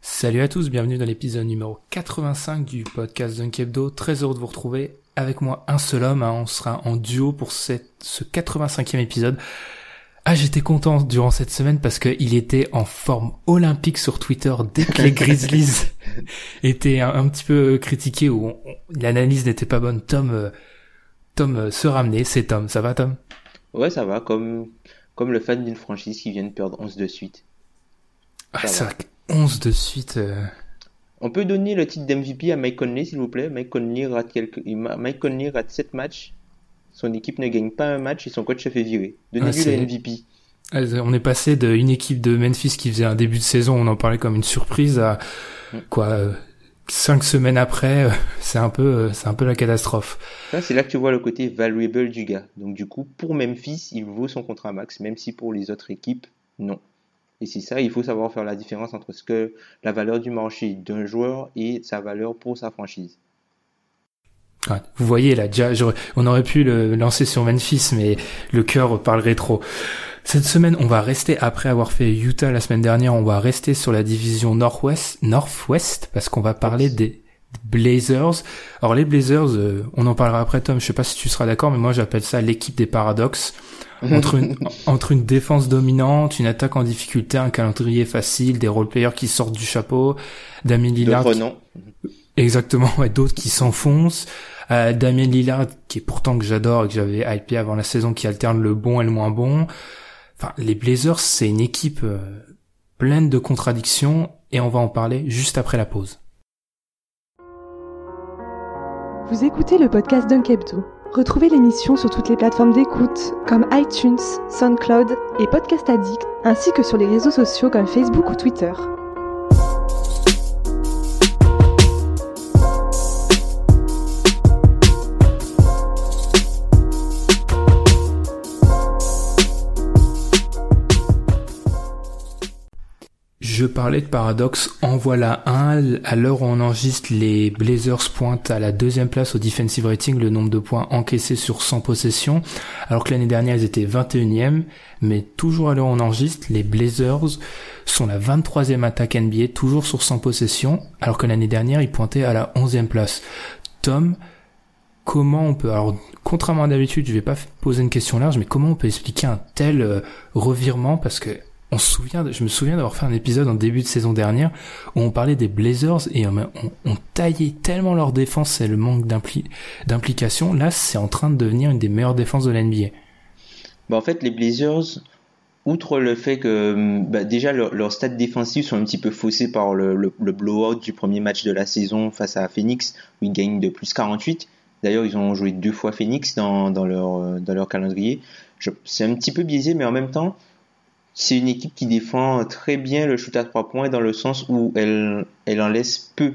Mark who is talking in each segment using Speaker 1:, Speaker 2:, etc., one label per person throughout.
Speaker 1: Salut à tous, bienvenue dans l'épisode numéro 85 du podcast Dunk Hebdo. Très heureux de vous retrouver. Avec moi, un seul homme. hein. On sera en duo pour cette, ce 85e épisode. Ah, j'étais content durant cette semaine parce qu'il était en forme olympique sur Twitter dès que les Grizzlies étaient un, un petit peu critiqués ou l'analyse n'était pas bonne. Tom, euh, Tom euh, se ramenait. C'est Tom. Ça va, Tom?
Speaker 2: Ouais, ça va, comme, comme le fan d'une franchise qui vient de perdre 11 de suite.
Speaker 1: Ah,
Speaker 2: Ça
Speaker 1: C'est
Speaker 2: va.
Speaker 1: vrai que 11 de suite. euh,
Speaker 2: On peut donner le titre d'MVP à Mike Conley, s'il vous plaît. Mike Conley rate quelques... Mike Conley rate 7 matchs. Son équipe ne gagne pas un match et son coach se fait virer. Donnez-lui
Speaker 1: Ah,
Speaker 2: le MVP.
Speaker 1: On est passé d'une équipe de Memphis qui faisait un début de saison, on en parlait comme une surprise, à
Speaker 2: Mm.
Speaker 1: quoi euh, cinq semaines après, euh, c'est un peu, c'est un peu la catastrophe.
Speaker 2: C'est là que tu vois le côté valuable du gars. Donc, du coup, pour Memphis, il vaut son contrat max, même si pour les autres équipes, non. Et c'est ça, il faut savoir faire la différence entre ce que la valeur du marché d'un joueur et sa valeur pour sa franchise.
Speaker 1: Ouais, vous voyez là, déjà, on aurait pu le lancer sur Memphis, mais le cœur parlerait trop. Cette semaine, on va rester après avoir fait Utah la semaine dernière, on va rester sur la division Northwest, Northwest, parce qu'on va parler des Blazers. Alors les Blazers, euh, on en parlera après, Tom. Je sais pas si tu seras d'accord, mais moi j'appelle ça l'équipe des paradoxes. entre une, entre une défense dominante, une attaque en difficulté, un calendrier facile, des role-players qui sortent du chapeau, Damien Lillard, qui- exactement, et d'autres qui s'enfoncent, euh, Damien Lillard qui est pourtant que j'adore et que j'avais hypé avant la saison, qui alterne le bon et le moins bon. Enfin, les Blazers, c'est une équipe euh, pleine de contradictions et on va en parler juste après la pause.
Speaker 3: Vous écoutez le podcast Dunk Hebdo. Retrouvez l'émission sur toutes les plateformes d'écoute comme iTunes, SoundCloud et Podcast Addict, ainsi que sur les réseaux sociaux comme Facebook ou Twitter.
Speaker 1: Je parlais de paradoxe, en voilà un. À l'heure où on enregistre, les Blazers pointent à la deuxième place au defensive rating, le nombre de points encaissés sur 100 possessions, alors que l'année dernière ils étaient 21e, mais toujours à l'heure où on enregistre, les Blazers sont la 23e attaque NBA, toujours sur 100 possessions, alors que l'année dernière ils pointaient à la 11e place. Tom, comment on peut, alors contrairement à d'habitude, je vais pas poser une question large, mais comment on peut expliquer un tel euh, revirement? Parce que on se souvient, je me souviens d'avoir fait un épisode en début de saison dernière où on parlait des Blazers et on, taillait tellement leur défense et le manque d'impli- d'implication. Là, c'est en train de devenir une des meilleures défenses de la NBA.
Speaker 2: Bah, en fait, les Blazers, outre le fait que hum, bah, déjà leur- leurs stats défensifs sont un petit peu faussés par le, blowout du premier match de la saison face à Phoenix, où ils gagnent de plus 48. D'ailleurs, ils ont joué deux fois Phoenix dans, leur, euh, dans leur calendrier. C'est un petit peu biaisé, mais en même temps, c'est une équipe qui défend très bien le shoot à trois points dans le sens où elle, elle en laisse peu.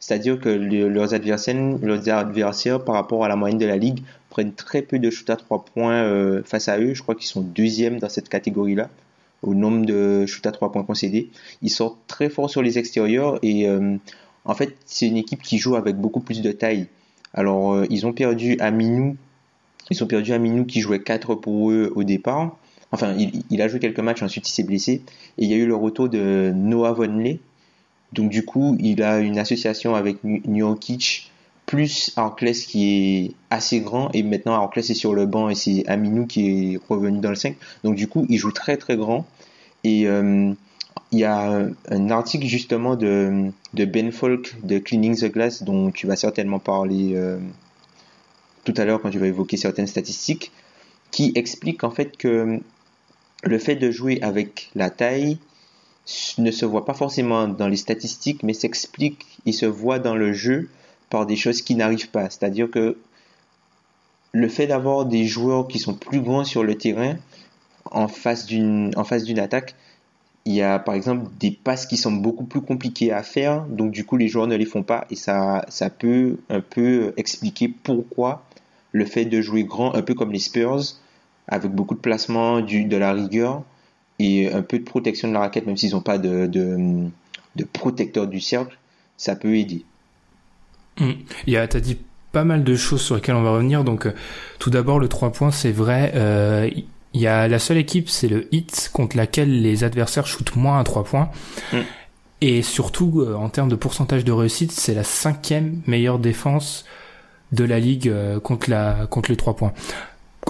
Speaker 2: C'est-à-dire que le- leurs, adversaires, leurs adversaires, par rapport à la moyenne de la ligue, prennent très peu de shoot à trois points euh, face à eux. Je crois qu'ils sont deuxièmes dans cette catégorie-là, au nombre de shoot à trois points concédés. Ils sortent très fort sur les extérieurs et euh, en fait, c'est une équipe qui joue avec beaucoup plus de taille. Alors, euh, ils ont perdu Aminou. Ils ont perdu Aminou qui jouait 4 pour eux au départ. Enfin, il, a joué quelques matchs, ensuite il s'est blessé. Et il y a eu le retour de Noah Vonley, Donc du coup, il a une association avec Nurkic plus Arclès qui est assez grand et maintenant Arclès est sur le banc et c'est Aminou qui est revenu dans le 5. Donc du coup, il joue très très grand et euh, il y a un article justement de, de, Ben Folk de Cleaning the Glass dont tu vas certainement parler euh, tout à l'heure quand tu vas évoquer certaines statistiques qui explique en fait que le fait de jouer avec la taille ne se voit pas forcément dans les statistiques mais s'explique et se voit dans le jeu par des choses qui n'arrivent pas. C'est-à-dire que le fait d'avoir des joueurs qui sont plus grands sur le terrain en face d'une attaque, il y a par exemple des passes qui sont beaucoup plus compliquées à faire, donc du coup les joueurs ne les font pas et ça ça peut un peu expliquer pourquoi le fait de jouer grand, un peu comme les Spurs, avec beaucoup de placement, du, de la rigueur et un peu de protection de la raquette, même s'ils n'ont pas de, de, de protecteur du cercle, ça peut aider.
Speaker 1: Mm. Il y a, t'as dit pas mal de choses sur lesquelles on va revenir. Donc, euh, tout d'abord, le 3 points, c'est vrai. Euh, il y a la seule équipe, c'est le Hit, contre laquelle les adversaires shootent moins à 3 points. Mm. Et surtout, euh, en termes de pourcentage de réussite, c'est la cinquième meilleure défense de la ligue contre la contre les 3 points.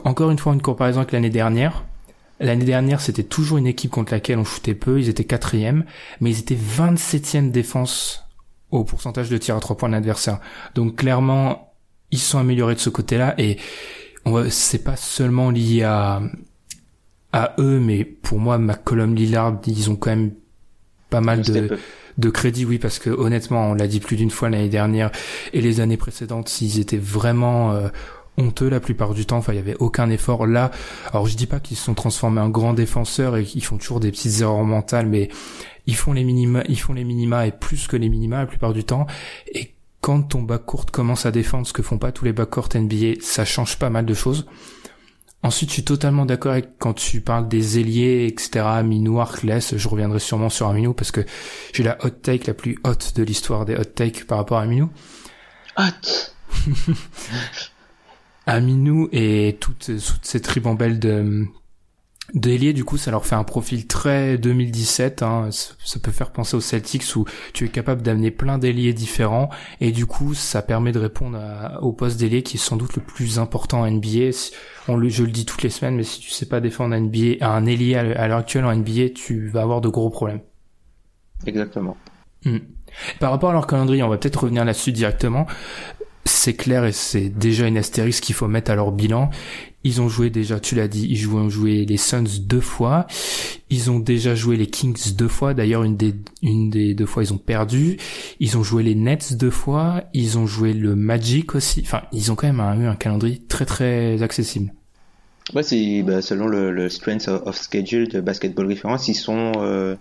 Speaker 1: Encore une fois, une comparaison avec l'année dernière. L'année dernière, c'était toujours une équipe contre laquelle on shootait peu. Ils étaient quatrième, mais ils étaient 27e défense au pourcentage de tirs à trois points de l'adversaire. Donc clairement, ils sont améliorés de ce côté-là et on c'est pas seulement lié à à eux, mais pour moi, McCollum Lillard, ils ont quand même pas mal de de crédit, oui, parce que honnêtement, on l'a dit plus d'une fois l'année dernière et les années précédentes, ils étaient vraiment euh, honteux la plupart du temps. Enfin, il y avait aucun effort là. Alors, je dis pas qu'ils se sont transformés en grands défenseurs et qu'ils font toujours des petites erreurs mentales, mais ils font les minima, ils font les minima et plus que les minima la plupart du temps. Et quand ton bac court commence à défendre ce que font pas tous les courts NBA, ça change pas mal de choses. Ensuite, je suis totalement d'accord avec quand tu parles des ailiers, etc. Minou, Arkless, je reviendrai sûrement sur Aminou parce que j'ai la hot take la plus haute de l'histoire des hot takes par rapport à Aminou.
Speaker 2: Hot.
Speaker 1: Aminou et toute, toute cette ribambelle de, Délier, du coup, ça leur fait un profil très 2017. Hein. Ça peut faire penser aux Celtics où tu es capable d'amener plein d'ailiers différents et du coup, ça permet de répondre au poste d'ailier qui est sans doute le plus important en NBA. On le, je le dis toutes les semaines, mais si tu sais pas défendre un NBA, un ailier à l'heure actuelle en NBA, tu vas avoir de gros problèmes.
Speaker 2: Exactement.
Speaker 1: Hmm. Par rapport à leur calendrier, on va peut-être revenir là-dessus directement c'est clair et c'est déjà une astérisque qu'il faut mettre à leur bilan. Ils ont joué déjà, tu l'as dit, ils ont joué les Suns deux fois. Ils ont déjà joué les Kings deux fois. D'ailleurs, une des, deux fois, ils ont perdu. Ils ont joué les Nets deux fois. Ils ont joué le Magic aussi. Enfin, ils ont quand même eu un calendrier très très accessible.
Speaker 2: Ouais, c'est bah, selon le, strength of schedule de Basketball Reference, ils sont euh,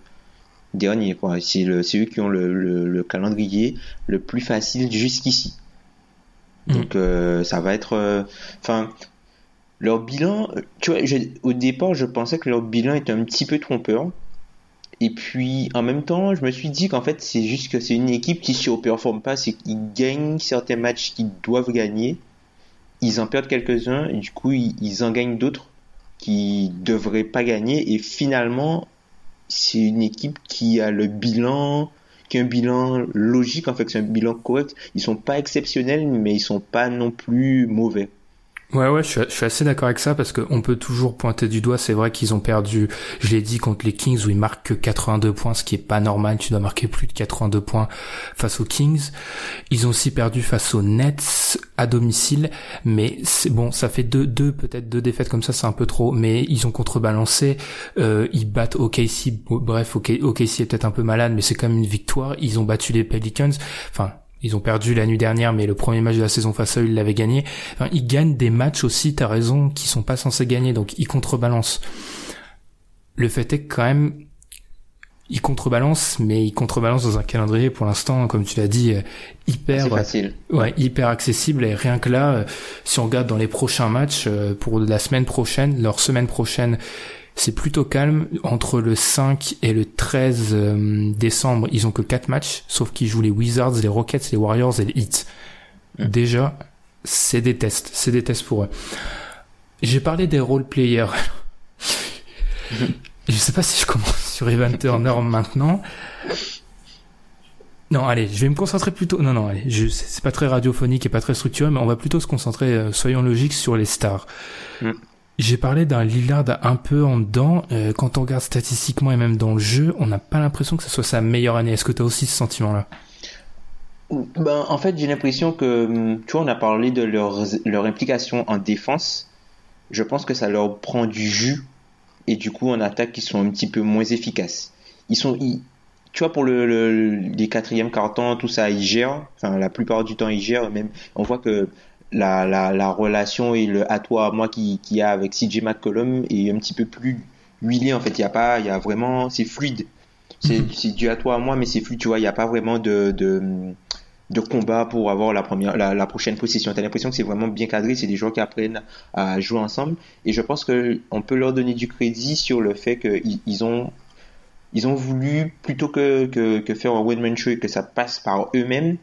Speaker 2: derniers. C'est, eux qui ont le calendrier le plus facile jusqu'ici. Mm. Donc euh, ça va être, euh, enfin, leur bilan. Tu vois, au départ, je pensais que leur bilan était un petit peu trompeur. Et puis, en même temps, je me suis dit qu'en fait, c'est juste que c'est une équipe qui surperforme pas, c'est qu'ils gagnent certains matchs qu'ils doivent gagner, ils en perdent quelques-uns, et du coup, ils, en gagnent d'autres qui devraient pas gagner, et finalement, c'est une équipe qui a le bilan qu'un bilan logique, en fait, c'est un bilan correct. Ils sont pas exceptionnels, mais ils sont pas non plus mauvais.
Speaker 1: Ouais, ouais, je suis, assez d'accord avec ça parce qu'on peut toujours pointer du doigt. C'est vrai qu'ils ont perdu, je l'ai dit, contre les Kings où ils marquent que 82 points, ce qui est pas normal. Tu dois marquer plus de 82 points face aux Kings. Ils ont aussi perdu face aux Nets à domicile, mais bon, ça fait deux, deux peut-être deux défaites comme ça, c'est un peu trop. Mais ils ont contrebalancé. Euh, ils battent OKC. Bref, OKC est peut-être un peu malade, mais c'est quand même une victoire. Ils ont battu les Pelicans. Enfin, ils ont perdu la nuit dernière, mais le premier match de la saison face à eux, ils l'avaient gagné. Enfin, ils gagnent des matchs aussi, t'as raison, qui sont pas censés gagner, donc ils contrebalancent. Le fait est que quand même, ils contrebalancent, mais ils contrebalancent dans un calendrier pour l'instant, comme tu l'as dit, euh, hyper
Speaker 2: facile.
Speaker 1: Ouais, hyper accessible. Et rien que là, euh, si on regarde dans les prochains matchs euh, pour la semaine prochaine, leur semaine prochaine, c'est plutôt calme. Entre le 5 et le 13 euh, décembre, ils ont que 4 matchs, sauf qu'ils jouent les Wizards, les Rockets, les Warriors et les Heat. Mm. Déjà, c'est des tests. C'est des tests pour eux. J'ai parlé des role players. je sais pas si je commence sur Evan Turner maintenant. Non, allez, je vais me concentrer plutôt. Non, non, allez, je... c'est pas très radiophonique et pas très structuré, mais on va plutôt se concentrer, euh, soyons logiques, sur les stars. Mm. J'ai parlé d'un Lillard un peu en dedans. Euh, quand on regarde statistiquement et même dans le jeu, on n'a pas l'impression que ce soit sa meilleure année. Est-ce que tu as aussi ce sentiment-là?
Speaker 2: Ben, En fait, j'ai l'impression que, hum, tu vois, on a parlé de leur, implication en défense. Je pense que ça leur prend du jus et du coup en attaque ils sont un petit peu moins efficaces. Ils sont, tu vois, pour le, les quatrièmes cartons, tout ça, ils gèrent. Enfin, la plupart du temps, ils gèrent. Même, on voit que la, la, la relation et le à toi, à moi qui, qui a avec CJ McCollum est un petit peu plus huilé. En fait, il y a pas, il y a vraiment, c'est fluide. C'est, mhm. c'est dû à toi, à moi, mais c'est fluide. Tu vois, il n'y a pas vraiment de, de, de combat pour avoir la première, la, la prochaine position. T'as l'impression que c'est vraiment bien cadré. C'est des joueurs qui apprennent à jouer ensemble. Et je pense que on peut leur donner du crédit sur le fait qu'ils ils ont ils ont voulu, plutôt que, que, que faire un one-man show et que ça passe par eux-mêmes,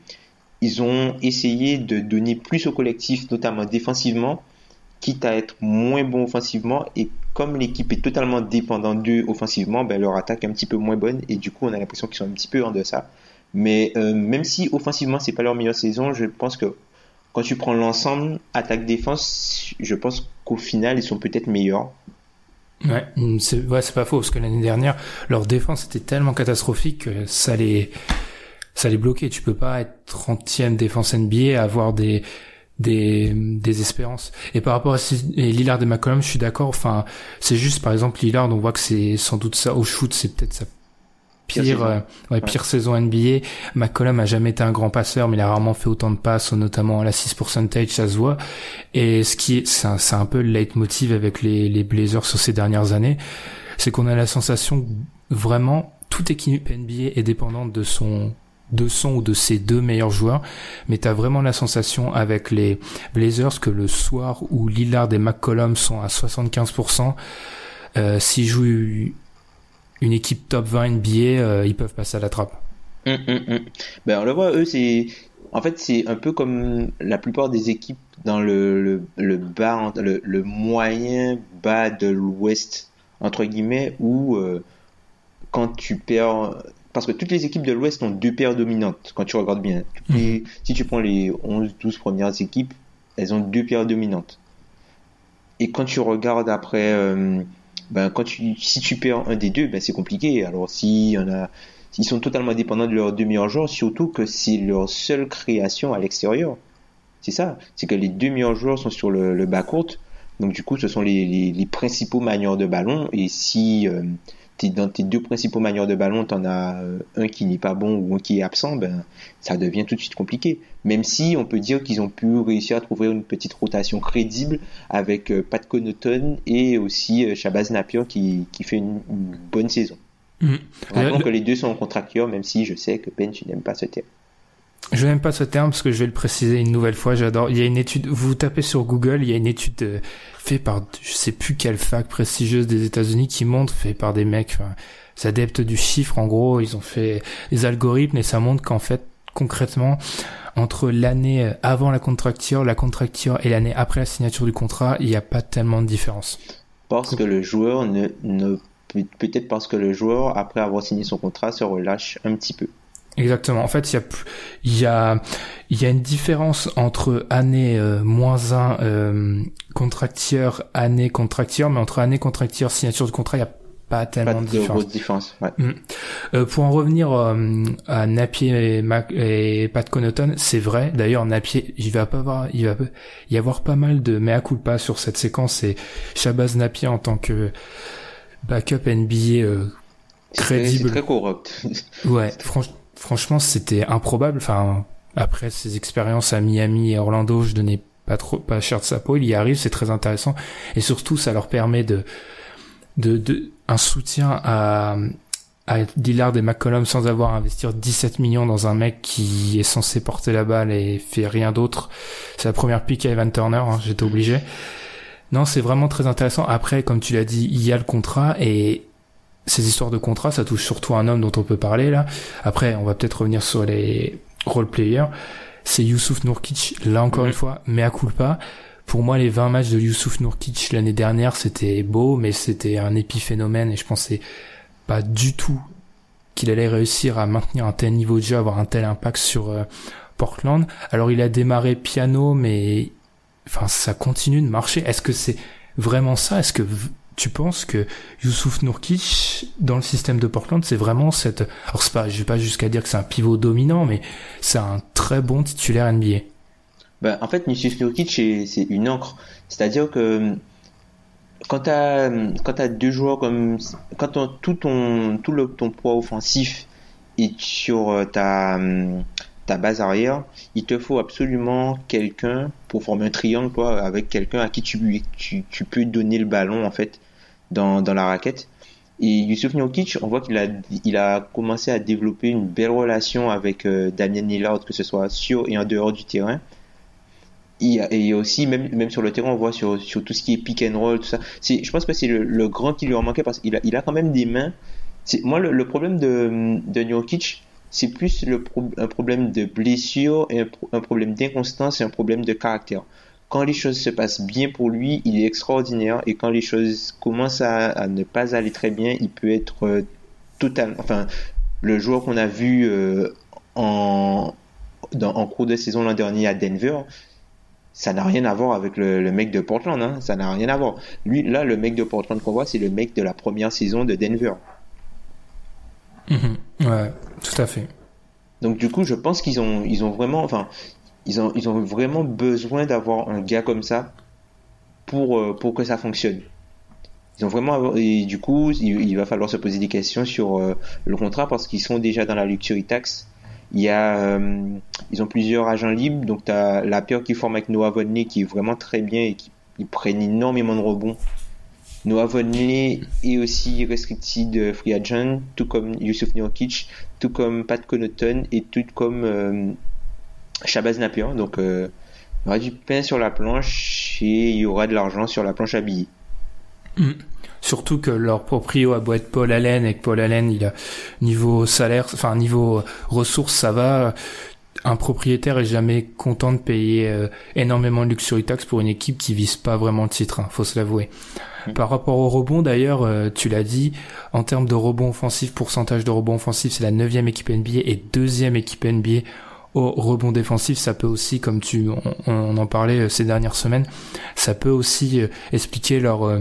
Speaker 2: ils ont essayé de donner plus au collectif, notamment défensivement, quitte à être moins bon offensivement. Et comme l'équipe est totalement dépendante d'eux offensivement, ben, leur attaque est un petit peu moins bonne. Et du coup, on a l'impression qu'ils sont un petit peu en deçà. Mais euh, même si offensivement, c'est pas leur meilleure saison, je pense que quand tu prends l'ensemble, attaque-défense, je pense qu'au final, ils sont peut-être meilleurs.
Speaker 1: Ouais, c'est pas faux parce que l'année dernière, leur défense était tellement catastrophique que ça les ça les bloquait. Tu peux pas être 30e défense NBA avoir des des des espérances. Et par rapport à Lillard et McCollum, je suis d'accord. Enfin, c'est juste par exemple Lillard, on voit que c'est sans doute ça au shoot, c'est peut-être ça pire, pire, euh, ouais, pire saison NBA. McCollum a jamais été un grand passeur, mais il a rarement fait autant de passes, notamment à la 6 percentage, ça se voit. Et ce qui est, c'est un, un, peu le leitmotiv avec les, les Blazers sur ces dernières années, c'est qu'on a la sensation vraiment toute équipe NBA est dépendante de son de son ou de ses deux meilleurs joueurs, mais tu as vraiment la sensation avec les Blazers que le soir où Lillard et McCollum sont à 75%, euh, s'ils jouent une équipe top 20 NBA, euh, ils peuvent passer à la trappe.
Speaker 2: Hum, hum, hum. Ben, on le voit, eux, c'est. En fait, c'est un peu comme la plupart des équipes dans le, bas, le, le, moyen bas de l'Ouest, entre guillemets, où euh, quand tu perds. Parce que toutes les équipes de l'Ouest ont deux paires dominantes, quand tu regardes bien. Mhm. si tu prends les 11-12 premières équipes, elles ont deux paires dominantes. Et quand tu regardes après. Euh, ben, quand tu, si tu perds un des deux, ben, c'est compliqué. Alors, si a, ils sont totalement dépendants de leurs deux meilleurs joueurs, surtout que c'est leur seule création à l'extérieur. C'est ça. C'est que les deux meilleurs joueurs sont sur le, le bas court. Donc, du coup, ce sont les, les, les principaux manieurs de ballon. Et si, euh, dans tes deux principaux manieurs de ballon, tu en as euh, un qui n'est pas bon ou un qui est absent, ben, ça devient tout de suite compliqué. Même si on peut dire qu'ils ont pu réussir à trouver une petite rotation crédible avec euh, Pat Connaughton et aussi euh, Shabazz Napier qui, qui fait une, bonne saison. Mmh. que les deux sont contracteurs, même si je sais que Ben, tu n'aimes pas ce terme.
Speaker 1: Je n'aime pas ce terme parce que je vais le préciser une nouvelle fois. J'adore. Il y a une étude. Vous tapez sur Google, il y a une étude euh, faite par je sais plus quelle fac prestigieuse des États-Unis qui montre, fait par des mecs, enfin, adeptes du chiffre. En gros, ils ont fait des algorithmes et ça montre qu'en fait, concrètement, entre l'année euh, avant la contracture, la contracture et l'année après la signature du contrat, il n'y a pas tellement de différence.
Speaker 2: Parce que le joueur ne, ne peut-être parce que le joueur, après avoir signé son contrat, se relâche un petit peu.
Speaker 1: Exactement. En fait, il y a y a y a une différence entre année euh, moins 1 euh, contracteur année contracteur mais entre année contracteur signature de contrat, il y a pas tellement de, différence.
Speaker 2: différence ouais. Mm.
Speaker 1: euh, pour en revenir euh, à Napier et, Mac et Pat Connaughton, c'est vrai. D'ailleurs, Napier, il va pas avoir, il va y avoir pas mal de mea culpa sur cette séquence et Shabazz Napier en tant que backup NBA euh, crédible.
Speaker 2: C'est très corrupt.
Speaker 1: ouais, franchement franchement, c'était improbable. Enfin, après ses expériences à Miami et Orlando, je donnais pas trop, pas cher de sa peau. Il y arrive, c'est très intéressant. Et surtout, ça leur permet de, de, de un soutien à, à Dillard et McCollum sans avoir à investir 17 millions dans un mec qui est censé porter la balle et fait rien d'autre. C'est la première pique à Evan Turner, hein, j'étais obligé. Non, c'est vraiment très intéressant. Après, comme tu l'as dit, il y a le contrat et ces histoires de contrat, ça touche surtout un homme dont on peut parler là. Après, on va peut-être revenir sur les role players. C'est Youssouf Nourkic, là encore une fois, mais à culpa. Pour moi, les 20 matchs de Youssouf Nourkic l'année dernière, c'était beau, mais c'était un épiphénomène et je pensais pas du tout qu'il allait réussir à maintenir un tel niveau de jeu, avoir un tel impact sur euh, Portland. Alors il a démarré piano, mais enfin ça continue de marcher. Est-ce que c'est vraiment ça? Est-ce que tu penses que Youssouf Nourkic dans le système de Portland, c'est vraiment cette alors c'est pas je vais pas jusqu'à dire que c'est un pivot dominant, mais c'est un très bon titulaire NBA.
Speaker 2: Ben, en fait, Youssouf Nourkic c'est une encre. C'est-à-dire que quand tu as, as deux joueurs comme. Quand tout, ton, tout le, ton poids offensif est sur euh, ta, ta base arrière, il te faut absolument quelqu'un pour former un triangle toi, avec quelqu'un à qui tu, tu, tu, peux donner le ballon en fait dans, dans la raquette. Et Yusuf Nurkic, on voit qu'il a, il a commencé à développer une belle relation avec euh, Damien Lillard, que ce soit sur et en dehors du terrain. Et aussi même même sur le terrain on voit sur, sur tout ce qui est pick and roll tout ça. Je pense que c'est le, grand qui lui a manqué parce qu'il a il a quand même des mains. Moi le, problème de de Nurkic c'est plus le un problème de blessure et un, problème d'inconstance et un problème de caractère quand les choses se passent bien pour lui il est extraordinaire et quand les choses commencent à, ne pas aller très bien il peut être euh, total enfin le joueur qu'on a vu euh, en dans, en cours de saison l'an dernier à Denver ça n'a rien à voir avec le, mec de Portland, hein. ça n'a rien à voir. Lui, là, le mec de Portland qu'on voit, c'est le mec de la première saison de Denver.
Speaker 1: Mhm. Ouais, tout à fait.
Speaker 2: Donc du coup, je pense qu'ils ont, ils ont vraiment, enfin, ils ont, ils ont vraiment besoin d'avoir un gars comme ça pour, euh, pour que ça fonctionne. Ils ont vraiment, et du coup, il, va falloir se poser des questions sur euh, le contrat parce qu'ils sont déjà dans la luxury tax il y a, euh, ils ont plusieurs agents libres. Donc, tu as la paire qui forme avec Noah Vonley qui est vraiment très bien et qui ils prennent énormément de rebonds. Noah Vonley est aussi restricted free agent, tout comme Yusuf Nurkic, tout comme Pat Connaughton et tout comme Shabazz Napier. Donc, euh, il y aura du pain sur la planche et il y aura de l'argent sur la planche à billets.
Speaker 1: Mm. Surtout que leur proprio a beau être Paul Allen et que Paul Allen, il a niveau salaire, enfin niveau ressources, ça va. Un propriétaire est jamais content de payer euh, énormément de luxury tax pour une équipe qui vise pas vraiment le titre, hein, faut se l'avouer. Mm. Par rapport au rebond, d'ailleurs, euh, tu l'as dit, en termes de rebond offensif, pourcentage de rebond offensif, c'est la neuvième équipe NBA et deuxième équipe NBA au rebond défensif, ça peut aussi, comme tu, on, en parlait euh, ces dernières semaines, ça peut aussi expliquer leur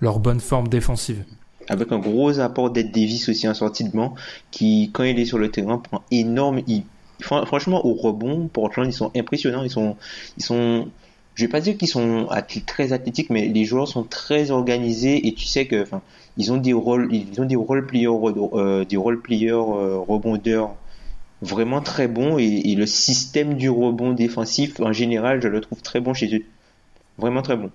Speaker 1: leur bonne forme défensive.
Speaker 2: Avec un gros apport d'Ed Davis aussi en sortie de banc, qui, quand il est sur le terrain, prend énorme. franchement, au rebond, Portland, ils sont impressionnants. Ils sont, ils sont, je vais pas dire qu'ils sont très athlétiques, mais les joueurs sont très organisés et tu sais que, ils ont des rôles, ils ont des role players, euh, des players euh, rebondeurs vraiment très bons et, le système du rebond défensif en général, je le trouve très bon chez eux, vraiment très bon.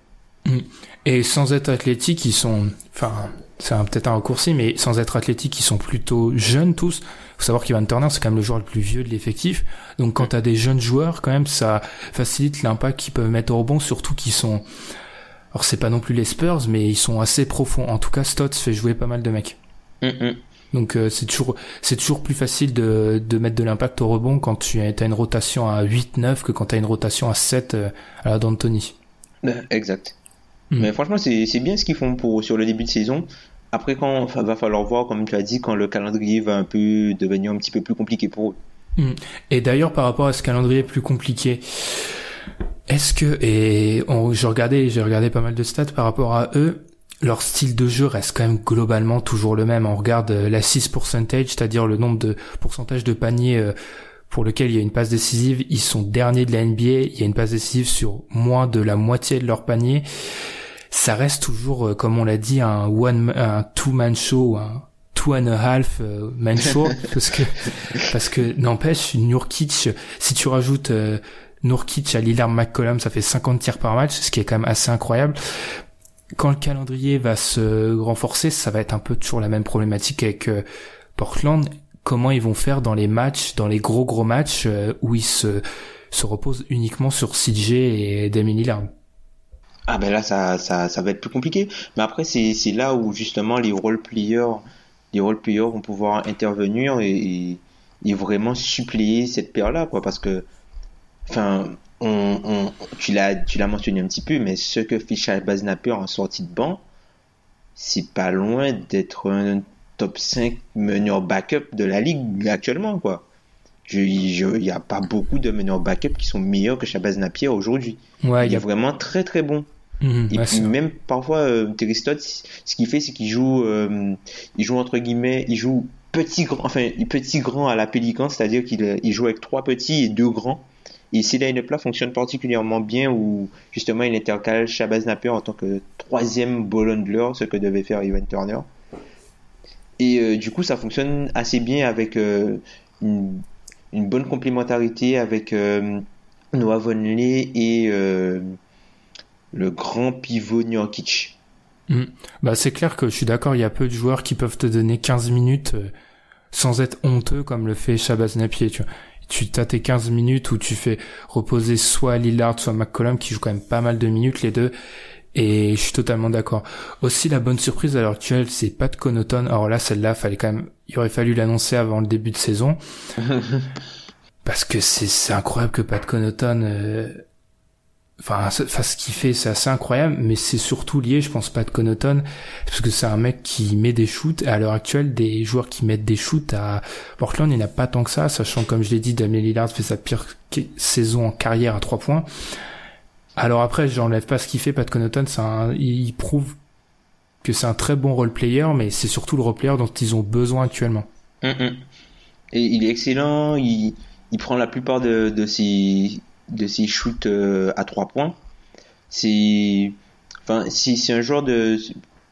Speaker 1: Mm. Et sans être athlétiques, ils sont, enfin, c'est peut-être un raccourci, mais sans être athlétiques, ils sont plutôt jeunes tous. Faut savoir qu'Ivan Turner, c'est quand même le joueur le plus vieux de l'effectif. Donc quand t'as des jeunes joueurs, quand même, ça facilite l'impact qu'ils peuvent mettre au rebond, surtout qu'ils sont, alors c'est pas non plus les Spurs, mais ils sont assez profonds. En tout cas, Stotts fait jouer pas mal de mecs. Mm, mm. Donc euh, c'est toujours c'est toujours plus facile de, de mettre de l'impact au rebond quand tu as une rotation à 8-9 que quand tu as une rotation à 7 euh, à la d'Anthony.
Speaker 2: Exact. Mm. Mais franchement, c'est bien ce qu'ils font pour sur le début de saison. Après, quand va falloir voir, comme tu as dit, quand le calendrier va un peu devenir un petit peu plus compliqué pour eux.
Speaker 1: Mm. Et d'ailleurs, par rapport à ce calendrier plus compliqué, est-ce que et je regardais, j'ai regardé pas mal de stats par rapport à eux. Leur style de jeu reste quand même globalement toujours le même. On regarde euh, la 6 percentage, c'est-à-dire le nombre de pourcentage de paniers euh, pour lequel il y a une passe décisive. Ils sont derniers de la NBA. Il y a une passe décisive sur moins de la moitié de leur panier ça reste toujours, euh, comme on l'a dit, un one, un two man show, un two and a half man show, parce que parce que n'empêche Nurkic, si tu rajoutes euh, Nurkic à Lillard McCollum, ça fait 50 tirs par match, ce qui est quand même assez incroyable. Quand le calendrier va se renforcer, ça va être un peu toujours la même problématique avec Portland. Comment ils vont faire dans les matchs, dans les gros gros matchs où ils se se reposent uniquement sur CJ et Damien Lillard?
Speaker 2: Ah ben là, ça, ça, va être plus compliqué. Mais après, c'est, là où justement les role players, les role players vont pouvoir intervenir et, et, vraiment suppléer cette paire-là, quoi. Parce que, enfin, on, on, tu l'as, tu l'as mentionné un petit peu, mais ce que fait Shabazz Napier en sortie de banc, c'est pas loin d'être un top 5 meneurs backup de la ligue actuellement, quoi. Il n'y a pas beaucoup de meneurs backup qui sont meilleurs que Shabazz Napier aujourd'hui.
Speaker 1: Ouais,
Speaker 2: il est vraiment très très bon.
Speaker 1: Mhm,
Speaker 2: Et
Speaker 1: ouais,
Speaker 2: puis même parfois, euh, ce qu'il fait, c'est qu'il joue, euh, il joue entre guillemets, il joue petit grand, enfin petit grand à la Pélican, c'est-à-dire qu'il euh, il joue avec trois petits et deux grands. Ces line-up-là fonctionnent particulièrement bien où justement il intercale Shabazz Napier en tant que troisième ball ce que devait faire Evan Turner. Et euh, du coup, ça fonctionne assez bien avec euh, une, bonne complémentarité avec euh, Noah Vonleh et euh, le grand pivot Nurkic.
Speaker 1: Bah, c'est clair que je suis d'accord, il y a peu de joueurs qui peuvent te donner 15 minutes sans être honteux comme le fait Shabazz Napier, tu vois. Tu as tes 15 minutes où tu fais reposer soit Lillard, soit McCollum qui joue quand même pas mal de minutes les deux. Et je suis totalement d'accord. Aussi, la bonne surprise à l'heure actuelle, c'est Pat Connaughton. Alors là, celle-là, fallait quand même, il aurait fallu l'annoncer avant le début de saison. Parce que c'est, c'est incroyable que Pat Connaughton, euh, enfin, enfin, ce qu'il fait, c'est assez incroyable, mais c'est surtout lié, je pense, Pat Connaughton, parce que c'est un mec qui met des shoots, et à l'heure actuelle, des joueurs qui mettent des shoots à Portland, il n'y a pas tant que ça, sachant, comme je l'ai dit, Damien Lillard fait sa pire saison en carrière à trois points. Alors après, j'enlève pas ce qu'il fait, Pat Connaughton, un, il prouve que c'est un très bon role player, mais c'est surtout le role player dont ils ont besoin actuellement.
Speaker 2: Mm, mm. Et il est excellent, il, il prend la plupart de, de ses, de ses shoots euh, à trois points. C'est, enfin, c'est c'est un joueur de,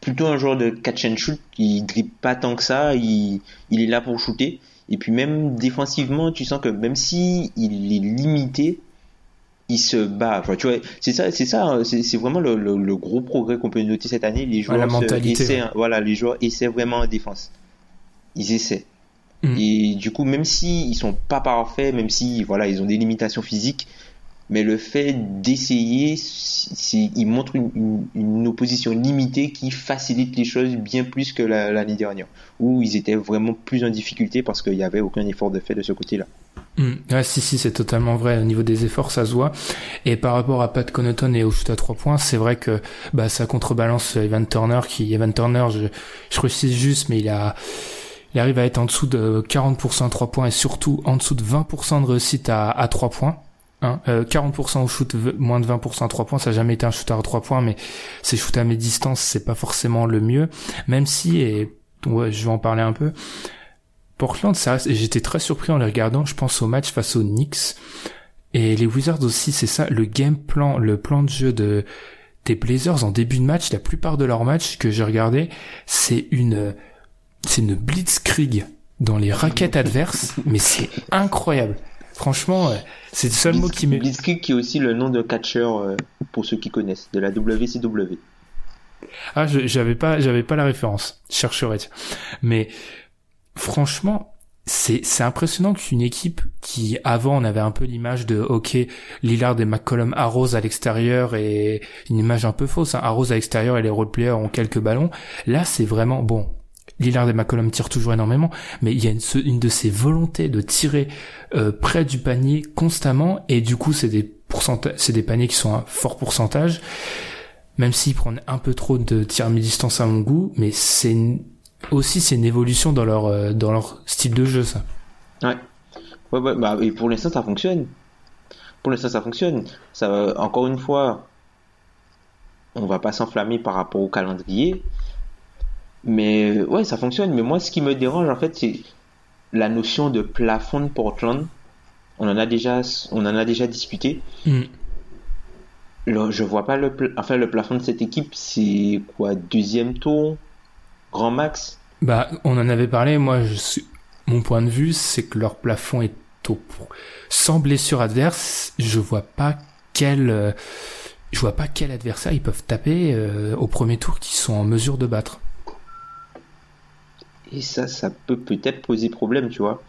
Speaker 2: plutôt un joueur de catch and shoot, il dribble pas tant que ça, il, il est là pour shooter. Et puis même défensivement, tu sens que même si il est limité, il se bat. Enfin, tu vois, c'est ça, c'est ça, c'est c'est vraiment le, le, le gros progrès qu'on peut noter cette année. Les joueurs se- essaient,
Speaker 1: ouais.
Speaker 2: voilà, les joueurs essaient vraiment en défense. Ils essaient.
Speaker 1: Mm.
Speaker 2: Et du coup, même si ils sont pas parfaits, même si voilà, ils ont des limitations physiques, mais le fait d'essayer, c'est, ils montrent une, opposition limitée qui facilite les choses bien plus que la- l'année dernière, où ils étaient vraiment plus en difficulté parce qu'il n'y avait aucun effort de fait de ce côté-là.
Speaker 1: Mm. Ouais, si, si, c'est totalement vrai. Au niveau des efforts, ça se voit. Et par rapport à Pat Connaughton et au shoot à trois points, c'est vrai que bah ça contrebalance Evan Turner qui Evan Turner, je, je précise juste, mais il a il arrive à être en dessous de 40% à 3 points et surtout en dessous de 20% de réussite à, à 3 points. Hein, euh, 40% au shoot, moins de 20% à 3 points, ça n'a jamais été un shooter à 3 points, mais ces shoots à mes distances, c'est pas forcément le mieux. Même si, et ouais, je vais en parler un peu, Portland, ça reste, et j'étais très surpris en les regardant, je pense au match face aux Knicks, et les Wizards aussi, c'est ça, le game plan, le plan de jeu de, des Blazers en début de match, la plupart de leurs matchs que j'ai regardé, c'est une, c'est une blitzkrieg dans les raquettes adverses, mais c'est incroyable. Franchement, euh, c'est le seul mot qui me...
Speaker 2: Blitzkrieg qui est aussi le nom de catcher euh, pour ceux qui connaissent, de la WCW.
Speaker 1: Ah, je- j'avais pas, j'avais pas la référence. Je chercherai. Mais franchement, c'est c'est impressionnant qu'une équipe qui avant on avait un peu l'image de ok Lillard et McCollum arrosent à l'extérieur et une image un peu fausse. Hein, arrosent à l'extérieur et les roleplayers ont quelques ballons. Là, c'est vraiment bon. Lillard et McCollum tirent toujours énormément, mais il y a une, de ces volontés de tirer euh, près du panier constamment, et du coup c'est des pourcentages, c'est des paniers qui sont à fort pourcentage même s'ils prennent un peu trop de tirs à mi-distance à mon goût, mais c'est aussi une évolution dans leur euh, dans leur style de jeu ça.
Speaker 2: Ouais. Ouais, ouais, bah, et pour l'instant, ça fonctionne. Pour l'instant, ça fonctionne. Ça, va- encore une fois, on va pas s'enflammer par rapport au calendrier. Mais ouais, ça fonctionne. Mais moi, ce qui me dérange, en fait, c'est la notion de plafond de Portland. On en a déjà, on en a déjà discuté.
Speaker 1: Mm.
Speaker 2: Le- je vois pas le, pla- enfin, le plafond de cette équipe, c'est quoi, deuxième tour, grand max?
Speaker 1: Bah on en avait parlé, moi je suis mon point de vue c'est que leur plafond est au sans blessure adverse, je vois pas quel euh, je vois pas quel adversaire ils peuvent taper euh, au premier tour qui sont en mesure de battre.
Speaker 2: Et ça, ça peut peut-être poser problème, tu vois.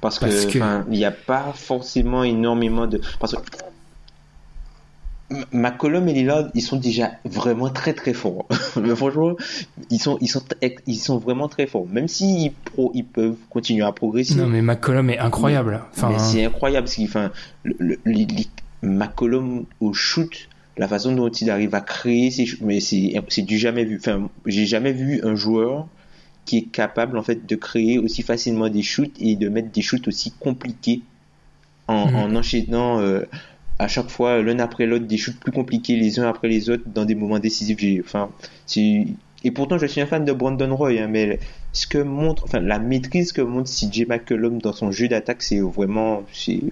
Speaker 2: Parce,
Speaker 1: Parce
Speaker 2: que, il n'y a pas forcément énormément de. Parce que. McCollum et Lillard, ils sont déjà vraiment très très forts. Mais franchement, ils sont, ils sont, ils sont vraiment très forts. Même s'ils pro, ils peuvent continuer à progresser.
Speaker 1: Non mais McCollum est incroyable. Enfin
Speaker 2: c'est incroyable ce qu'il enfin, le, le, les- McCollum au shoot, la façon dont il arrive à créer mais c'est c'est du jamais vu. Enfin, j'ai jamais vu un joueur qui est capable en fait de créer aussi facilement des shoots et de mettre des shoots aussi compliqués en, en enchaînant euh, à chaque fois l'un après l'autre des shoots plus compliqués les uns après les autres dans des moments décisifs. Enfin, et pourtant je suis un fan de Brandon Roy, hein, mais ce que montre, enfin la maîtrise que montre CJ McCollum dans son jeu d'attaque, c'est vraiment, c'est,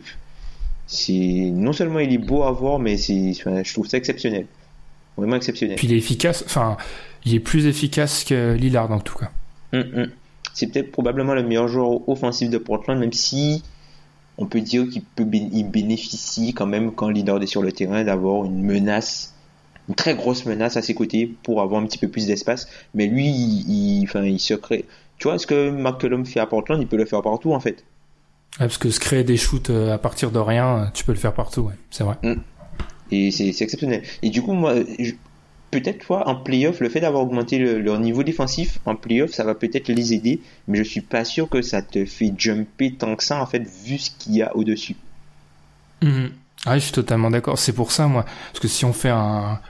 Speaker 2: c'est non seulement il est beau à voir, mais c'est, enfin, je trouve ça exceptionnel, vraiment exceptionnel.
Speaker 1: Puis il est efficace, enfin, il est plus efficace que Lillard en tout cas.
Speaker 2: Hum, hum. C'est peut-être probablement le meilleur joueur offensif de Portland, même si on peut dire qu'il peut il bénéficie quand même quand Lillard est sur le terrain d'avoir une menace, une très grosse menace à ses côtés pour avoir un petit peu plus d'espace. Mais lui, il, il- enfin, il se crée. Tu vois, ce que McCollum fait à Portland, il peut le faire partout en fait.
Speaker 1: Parce que se créer des shoots euh, à partir de rien, tu peux le faire partout, ouais, c'est vrai.
Speaker 2: Et c'est exceptionnel. Et du coup, moi, peut-être, toi, en playoff, le fait d'avoir augmenté le- leur niveau défensif en playoff, ça va peut-être les aider, mais je suis pas sûr que ça te fait jumper tant que ça, en fait, vu ce qu'il y a au-dessus.
Speaker 1: Mhm. Ah, je suis totalement d'accord. C'est pour ça, moi, parce que si on fait un,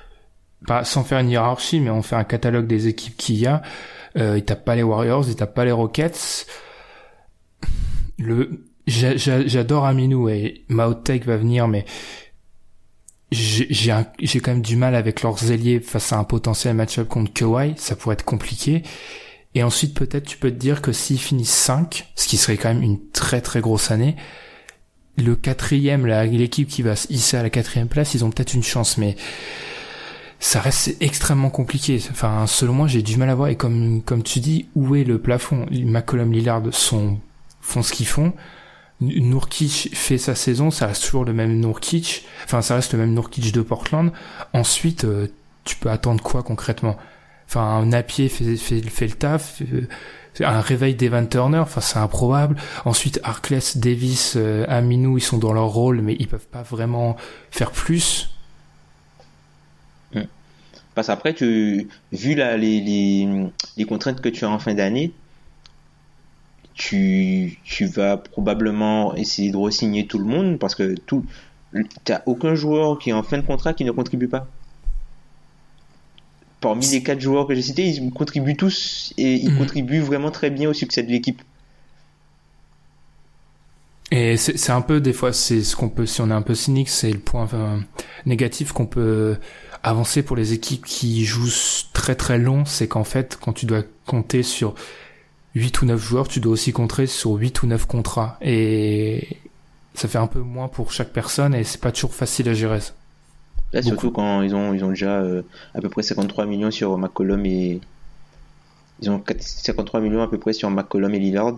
Speaker 1: pas sans faire une hiérarchie, mais on fait un catalogue des équipes qu'il y a, euh, ils tapent pas les Warriors, ils tapent pas les Rockets. J'adore Aminou et Maotek va venir, mais j'ai quand même du mal avec leurs ailiers face à un potentiel match-up contre Kawhi. Ça pourrait être compliqué. Et ensuite, peut-être, tu peux te dire que s'ils finissent 5, ce qui serait quand même une très très grosse année, le quatrième, l'équipe qui va se hisser à la quatrième place, ils ont peut-être une chance, mais ça reste extrêmement compliqué. Enfin, selon moi, j'ai du mal à voir. Et comme comme tu dis, où est le plafond? McCollum, Lillard sont font ce qu'ils font. Nourkic fait sa saison, ça reste toujours le même Nourkic. Enfin, ça reste le même Nourkic de Portland. Ensuite, euh, tu peux attendre quoi concrètement? Enfin, un Napier fait, le taf. euh, un réveil d'Evan Turner, enfin c'est improbable. Ensuite, Arkless, Davis, euh, Aminou, ils sont dans leur rôle, mais ils peuvent pas vraiment faire plus.
Speaker 2: Parce qu'après, tu, vu les, les contraintes que tu as en fin d'année, tu, tu vas probablement essayer de re-signer tout le monde parce que tout, t'as aucun joueur qui est en fin de contrat qui ne contribue pas. Parmi les quatre joueurs que j'ai cités, ils contribuent tous et ils
Speaker 1: Mhm.
Speaker 2: contribuent vraiment très bien au succès de l'équipe.
Speaker 1: Et c'est un peu des fois, c'est ce qu'on peut, si on est un peu cynique, c'est le point négatif qu'on peut avancer pour les équipes qui jouent très très long, c'est qu'en fait, quand tu dois compter sur 8 ou 9 joueurs, tu dois aussi compter sur 8 ou 9 contrats. Et ça fait un peu moins pour chaque personne et c'est pas toujours facile à gérer. ça.
Speaker 2: Là, surtout quand ils ont, ils ont déjà euh, à peu près 53 millions sur McCollum et. Ils ont 4 53 millions à peu près sur McCollum et Lillard.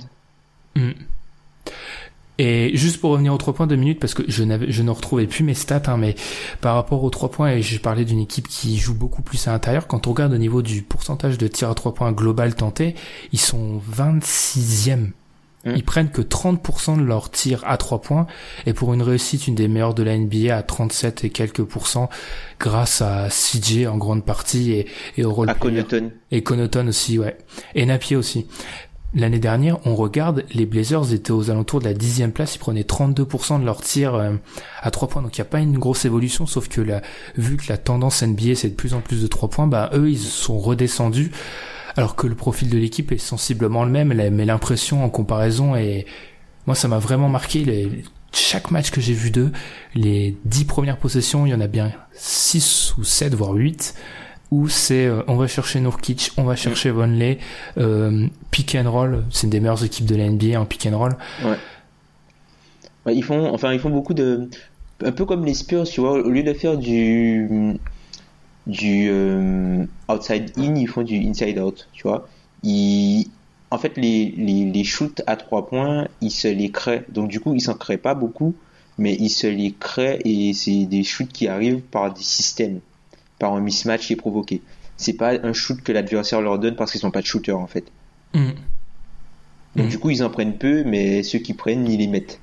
Speaker 1: Mm. Et juste pour revenir aux trois points deux minutes parce que je n'avais je ne retrouvais plus mes stats hein, mais par rapport aux trois points et j'ai parlé d'une équipe qui joue beaucoup plus à l'intérieur quand on regarde au niveau du pourcentage de tirs à trois points global tenté ils sont 26e
Speaker 2: Mm.
Speaker 1: ils prennent que 30% de leurs tirs à trois points et pour une réussite une des meilleures de la NBA à 37 et quelques pourcents grâce à CJ en grande partie et, et au rôle
Speaker 2: À Connaughton.
Speaker 1: et Connaughton aussi, ouais. Et Napier aussi. L'année dernière, on regarde, les Blazers étaient aux alentours de la dixième place, ils prenaient 32% de leurs tirs euh, à trois points, donc il n'y a pas une grosse évolution, sauf que vu que la tendance NBA c'est de plus en plus de trois points, bah eux ils sont redescendus, alors que le profil de l'équipe est sensiblement le même, mais l'impression en comparaison est, moi ça m'a vraiment marqué, chaque match que j'ai vu d'eux, les dix premières possessions, il y en a bien six ou sept, voire huit, où c'est euh, on va chercher Nourkic, on va chercher Vonley, euh, pick and roll, c'est une des meilleures équipes de la NBA en pick and roll.
Speaker 2: Ouais, ils font, enfin, ils font beaucoup de, un peu comme les Spurs, tu vois, au lieu de faire du, du euh, outside in, ils font du inside out, tu vois. Ils, en fait, les, les, les shoots à trois points, ils se les créent. Donc, du coup, ils s'en créent pas beaucoup, mais ils se les créent et c'est des shoots qui arrivent par des systèmes, par un mismatch qui est provoqué. C'est pas un shoot que l'adversaire leur donne parce qu'ils sont pas de shooter, en fait.
Speaker 1: Mm.
Speaker 2: Donc,
Speaker 1: Mhm.
Speaker 2: du coup, ils en prennent peu, mais ceux qui prennent, ils les mettent.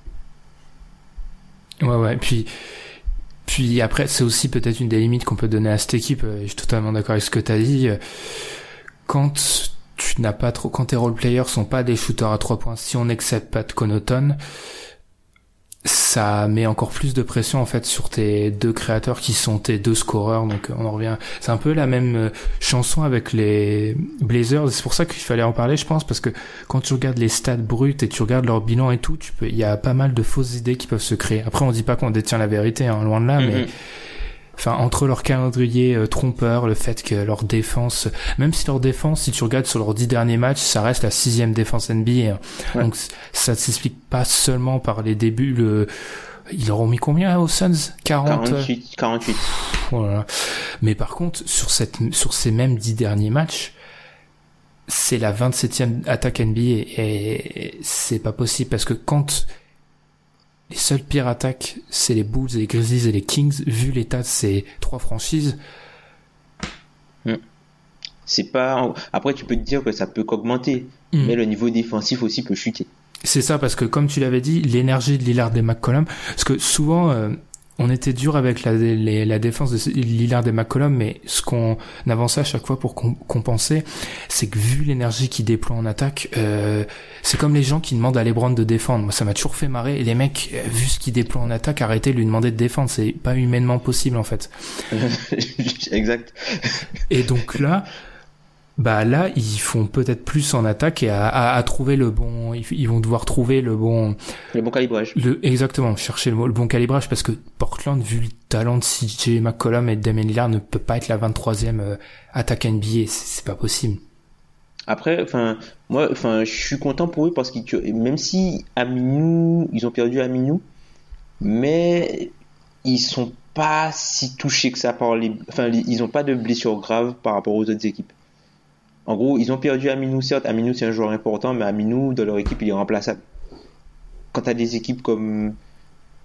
Speaker 1: Ouais, ouais. Puis, puis après, c'est aussi peut-être une des limites qu'on peut donner à cette équipe. euh, Je suis totalement d'accord avec ce que tu as dit. euh, Quand tu n'as pas trop, quand tes role players sont pas des shooters à trois points, si on n'accepte pas de Connaughton, ça met encore plus de pression en fait sur tes deux créateurs qui sont tes deux scoreurs. Donc on en revient. C'est un peu la même euh, chanson avec les Blazers. C'est pour ça qu'il fallait en parler je pense parce que quand tu regardes les stats bruts et tu regardes leur bilan et tout tu peux il y a pas mal de fausses idées qui peuvent se créer. Après on dit pas qu'on détient la vérité hein, loin de là mais
Speaker 2: Mhm.
Speaker 1: Enfin entre leur calendrier euh, trompeur, le fait que leur défense, même si leur défense, si tu regardes sur leurs dix derniers matchs, ça reste la sixième défense NBA. hein.
Speaker 2: Ouais.
Speaker 1: Donc ça ne s'explique pas seulement par les débuts. Le... Ils leur ont mis combien aux Suns? 40
Speaker 2: 48, 48.
Speaker 1: voilà. Mais par contre, sur cette, sur ces mêmes dix derniers matchs, c'est la 27e attaque NBA et c'est pas possible parce que quand les seules pires attaques, c'est les Bulls, les Grizzlies et les Kings, vu l'état de ces trois franchises,
Speaker 2: C'est pas. Après, tu peux te dire que ça peut qu'augmenter,
Speaker 1: Hmm.
Speaker 2: mais le niveau défensif aussi peut chuter.
Speaker 1: c'est ça parce que comme tu l'avais dit, l'énergie de Lillard et McCollum, parce que souvent, euh, on était dur avec la, les- la défense de Lillard et McCollum, mais ce qu'on avançait à chaque fois pour com- compenser, c'est que vu l'énergie qu'ils déploient en attaque, euh, c'est comme les gens qui demandent à LeBron de défendre. Moi, ça m'a toujours fait marrer. Et les mecs, euh, vu ce qu'ils déploient en attaque, arrêtez de lui demander de défendre. C'est pas humainement possible, en fait.
Speaker 2: exact.
Speaker 1: Et donc là, bah là, ils font peut-être plus en attaque et à, à- à trouver le bon, ils, vont devoir trouver le bon,
Speaker 2: Le bon calibrage.
Speaker 1: le, exactement, chercher le, bon calibrage parce que Portland, vu le talent de CJ McCollum et de Damian Lillard, ne peut pas être la 23e euh, attaque NBA. C'est pas possible.
Speaker 2: Après, enfin, moi, enfin, je suis content pour eux parce que même si Aminou, ils ont perdu Aminou, mais ils sont pas si touchés que ça par les, enfin, ils ont pas de blessures graves par rapport aux autres équipes. En gros, ils ont perdu Aminou, certes, Aminou c'est un joueur important, mais Aminou, dans leur équipe, il est remplaçable. Quand t'as des équipes comme,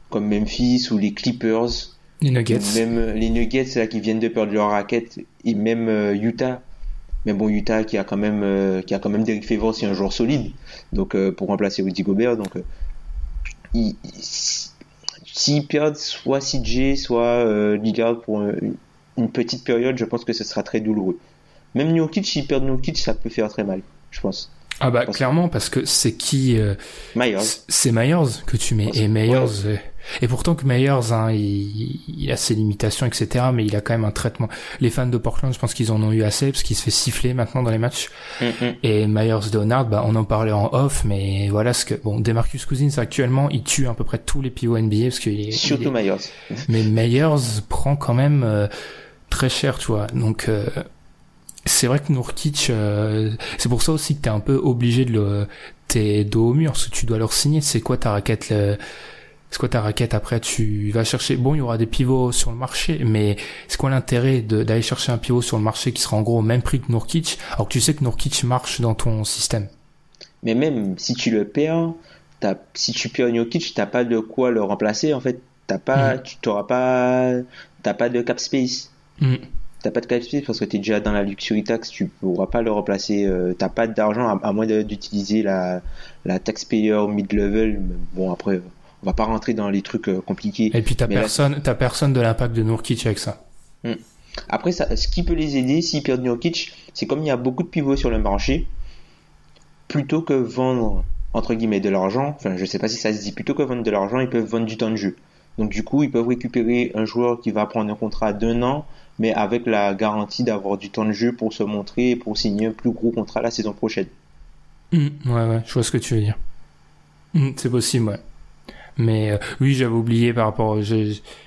Speaker 2: comme Memphis ou les Clippers,
Speaker 1: Les Nuggets.
Speaker 2: même euh, les Nuggets là qui viennent de perdre leur raquette et même euh, Utah. Mais bon, Utah qui a quand même euh, qui a quand même Derrick Favors, c'est un joueur solide. Donc euh, pour remplacer Rudy Gobert, donc ils- ils- s'ils perdent soit CJ, soit Lillard pour une, une petite période, je pense que ce sera très douloureux. Même Nurkic, s'ils perdent Nurkic, ça peut faire très mal, je pense.
Speaker 1: Ah bah
Speaker 2: Parce-
Speaker 1: clairement parce que c'est qui euh,
Speaker 2: Myers.
Speaker 1: C'est Myers que tu mets et Myers euh, et pourtant que Myers hein, il, il a ses limitations etc mais il a quand même un traitement. Les fans de Portland je pense qu'ils en ont eu assez parce qu'il se fait siffler maintenant dans les matchs
Speaker 2: Mm,
Speaker 1: et Myers Leonard bah on en parlait en off mais voilà ce que bon Demarcus Cousins actuellement il tue à peu près tous les pivots NBA parce qu'il est,
Speaker 2: Surtout Myers.
Speaker 1: mais Myers prend quand même euh, très cher, tu vois. Donc euh, c'est vrai que Nourkic, euh, c'est pour ça aussi que t'es un peu obligé de le, t'es dos au mur, parce que tu dois leur signer. C'est quoi ta raquette le- C'est quoi ta raquette après? Tu vas chercher. Bon, il y aura des pivots sur le marché, mais c'est quoi l'intérêt de- d'aller chercher un pivot sur le marché qui sera en gros au même prix que Nourkic, alors que tu sais que Nourkic marche dans ton système?
Speaker 2: Mais même si tu le perds, t'as- si tu perds Jokic, t'as pas de quoi le remplacer. En fait, t'as pas, tu t'auras pas, t'as pas de cap space.
Speaker 1: Mm.
Speaker 2: T'as pas de cap space parce que t'es déjà dans la luxury tax. Tu pourras pas le remplacer. euh, t'as pas d'argent à, à moins d'utiliser la, la taxpayer mid level. Bon après, on va pas rentrer dans les trucs euh, compliqués.
Speaker 1: Et puis t'as
Speaker 2: Mais là,
Speaker 1: personne, personne de l'impact de Nourkic avec ça.
Speaker 2: Après, ça, ce qui peut les aider s'ils perdent Jokic, c'est comme il y a beaucoup de pivots sur le marché, plutôt que vendre entre guillemets de l'argent, enfin je sais pas si ça se dit, plutôt que vendre de l'argent, ils peuvent vendre du temps de jeu. Donc du coup, ils peuvent récupérer un joueur qui va prendre un contrat d'un an, mais avec la garantie d'avoir du temps de jeu pour se montrer et pour signer un plus gros contrat la saison prochaine.
Speaker 1: Mm, ouais, ouais, je vois ce que tu veux dire. Mm, c'est possible, ouais. Mais euh, oui, j'avais oublié par rapport.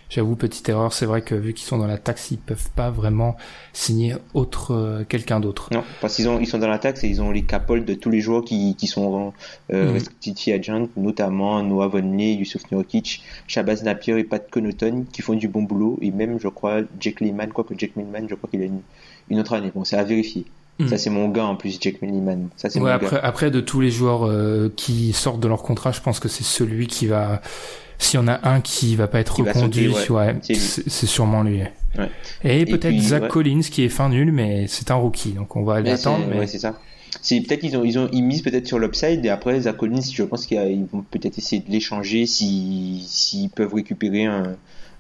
Speaker 1: J'avoue, petite erreur. C'est vrai que vu qu'ils sont dans la taxe, ils peuvent pas vraiment signer autre euh, quelqu'un d'autre.
Speaker 2: Non, parce qu'ils ont, ils sont dans la taxe et ils ont les capoles de tous les joueurs qui, qui sont euh,
Speaker 1: Mhm.
Speaker 2: restricted notamment Noah Vonleh, Yusuf Nurkic, Shabazz Napier et Pat Connaughton qui font du bon boulot et même je crois Jack Lehman, quoique Jack Lehman, je crois qu'il a une, une autre année. Bon, c'est à vérifier.
Speaker 1: Mhm.
Speaker 2: Ça c'est mon gars en plus, Jack Lehman. Ça c'est
Speaker 1: Ouais,
Speaker 2: mon
Speaker 1: après,
Speaker 2: gars.
Speaker 1: après de tous les joueurs euh, qui sortent de leur contrat, je pense que c'est celui qui va. S'il y en a un qui va pas être
Speaker 2: Qui
Speaker 1: reconduit, ouais,
Speaker 2: ouais, c'est
Speaker 1: sûrement lui. Et, peut-être Zach. Collins qui est fin nul, mais c'est un rookie, donc on va l'attendre. Mais...
Speaker 2: c'est ça. C'est peut-être qu'ils ont ils ont ils misent peut-être sur l'upside et après Zach Collins, je pense qu'ils vont peut-être essayer de l'échanger si s'ils peuvent récupérer un,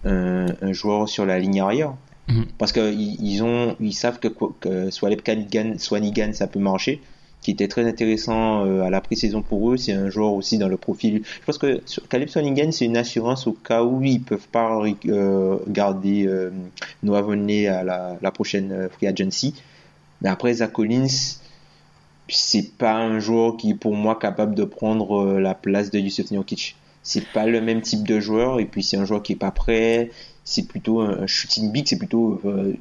Speaker 2: un un joueur sur la ligne arrière.
Speaker 1: Mhm.
Speaker 2: Parce que ils ils ont ils savent que, que soit Swanigan, Swanigan ça peut marcher. qui était très intéressant à la pré-saison pour eux. C'est un joueur aussi dans le profil. Je pense que Caleb Swalingen, c'est une assurance au cas où ils peuvent pas garder Noah Vonley à la, prochaine free agency. Mais après, Zach Collins, c'est pas un joueur qui est pour moi capable de prendre la place de Yusuf Nurkic c'est pas le même type de joueur et puis c'est un joueur qui est pas prêt c'est plutôt un shooting big c'est plutôt euh,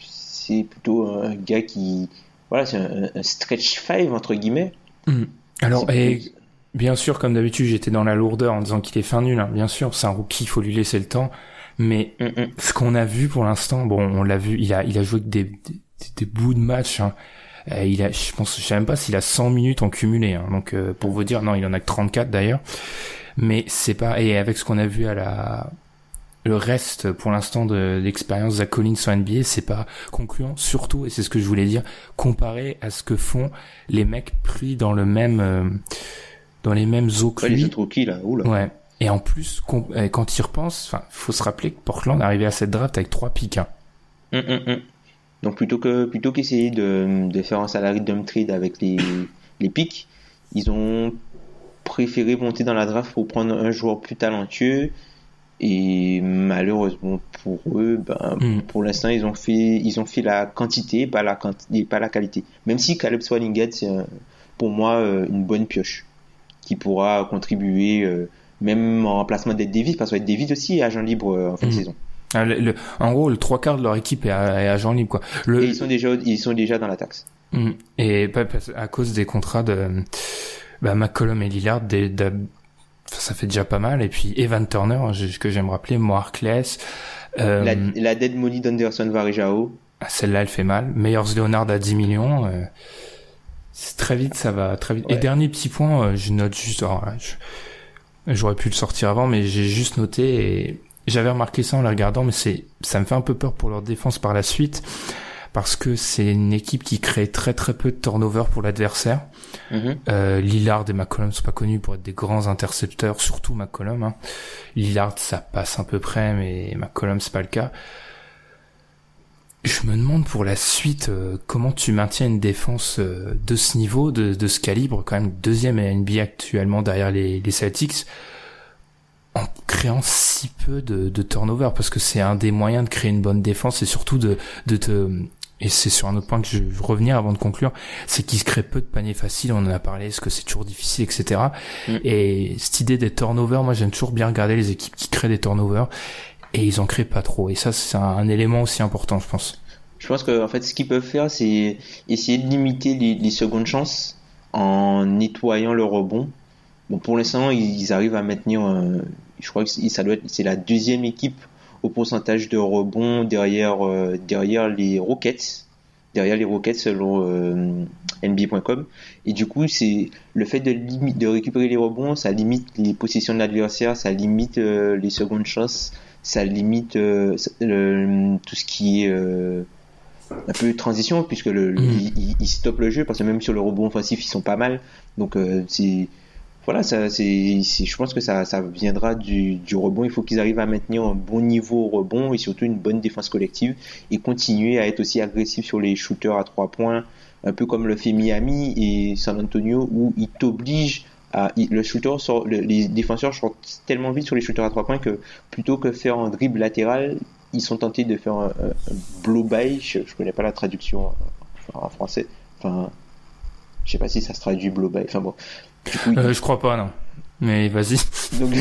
Speaker 2: c'est plutôt un gars qui voilà c'est un, stretch five entre guillemets
Speaker 1: hmm. alors et bien sûr comme d'habitude j'étais dans la lourdeur en disant qu'il est fin nul hein. bien sûr c'est un rookie il faut lui laisser le temps mais hmm, hmm. ce qu'on a vu pour l'instant bon on l'a vu il a il a joué des, des, des bouts de match hein. Euh, il a, je pense, je sais même pas s'il a 100 minutes en cumulé. Hein. Donc, euh, pour vous dire, non, il en a que 34 d'ailleurs mais c'est pas et avec ce qu'on a vu à la le reste pour l'instant de l'expérience Zach Collins en NBA, c'est pas concluant, surtout, et c'est ce que je voulais dire, comparé à ce que font les mecs pris dans le même, euh, dans les mêmes eaux que
Speaker 2: ouais, Les autres là, oula.
Speaker 1: Ouais. Et en plus, quand il repense, enfin, faut se rappeler que Portland arrivé à cette draft avec trois pics. Hein.
Speaker 2: Hum, hum, hum. Donc plutôt que plutôt qu'essayer de, de faire un salary dump trade avec les les pics, ils ont préféré monter dans la draft pour prendre un joueur plus talentueux. Et malheureusement pour eux, ben, hmm. pour l'instant, ils ont fait, ils ont fait la quantité, pas la quantité, pas la qualité. Même si Caleb Swallinghead, c'est pour moi euh, une bonne pioche qui pourra contribuer euh, même en remplacement d'Ed Davis, parce que Davis aussi est agent libre euh, en fin de hmm. saison.
Speaker 1: Ah, en gros, le trois quarts de leur équipe est, agent libre, quoi.
Speaker 2: Et ils sont déjà, ils sont déjà dans la taxe.
Speaker 1: Hmm. Et à cause des contrats de, bah, McCollum et Lillard, des, ça fait déjà pas mal. Et puis Evan Turner, que j'aime rappeler, Markless.
Speaker 2: Euh, la, la dead money d'Anderson Varejao.
Speaker 1: Ah, celle-là, elle fait mal. Meyers Leonard à 10 millions. Euh, très vite, ça va très vite. Et dernier petit point, euh, je note juste. J'aurais pu le sortir avant, mais j'ai juste noté et j'avais remarqué ça en le regardant, mais c'est, ça me fait un peu peur pour leur défense par la suite parce que c'est une équipe qui crée très très peu de turnover pour l'adversaire. Mhm. Euh, Lillard et McCollum sont pas connus pour être des grands intercepteurs, surtout McCollum. Hein. Lillard, ça passe à peu près, mais McCollum, c'est pas le cas. Je me demande pour la suite euh, comment tu maintiens une défense euh, de ce niveau, de, de, ce calibre, quand même deuxième à NBA actuellement derrière les, les Celtics, en créant si peu de, de turnover, parce que c'est un des moyens de créer une bonne défense et surtout de, de te et c'est sur un autre point que je veux revenir avant de conclure, c'est qu'il se crée peu de paniers faciles, on en a parlé, est-ce que c'est toujours difficile, etc. Mm. Et cette idée des turnovers, moi j'aime toujours bien regarder les équipes qui créent des turnovers, et ils en créent pas trop. Et ça, c'est un, élément aussi important, je pense.
Speaker 2: Je pense que en fait, ce qu'ils peuvent faire, c'est essayer de limiter les, secondes chances en nettoyant le rebond. Bon, pour l'instant, ils, arrivent à maintenir, je crois que ça doit être, c'est la deuxième équipe au pourcentage de rebond derrière, euh, derrière les Rockets, derrière les Rockets selon euh, NBA.com. Et du coup, c'est le fait de, de récupérer les rebonds, ça limite les possessions de l'adversaire, ça limite euh, les secondes chances, ça limite tout ce qui est un peu transition puisque le, mm. il, il, stoppe le jeu parce que même sur le rebond offensif ils sont pas mal donc c'est voilà, je pense que ça, viendra du, rebond. Il faut qu'ils arrivent à maintenir un bon niveau au rebond et surtout une bonne défense collective et continuer à être aussi agressif sur les shooters à trois points, un peu comme le fait Miami et San Antonio où ils t'obligent à, les défenseurs sortent tellement vite sur les shooters à trois points que plutôt que faire un dribble latéral, ils sont tentés de faire un, blow by. Je, je connais pas la traduction en français. Enfin, je sais pas si ça se traduit blow by. Enfin bon,
Speaker 1: euh, je crois pas, non. Mais vas-y.
Speaker 2: Donc,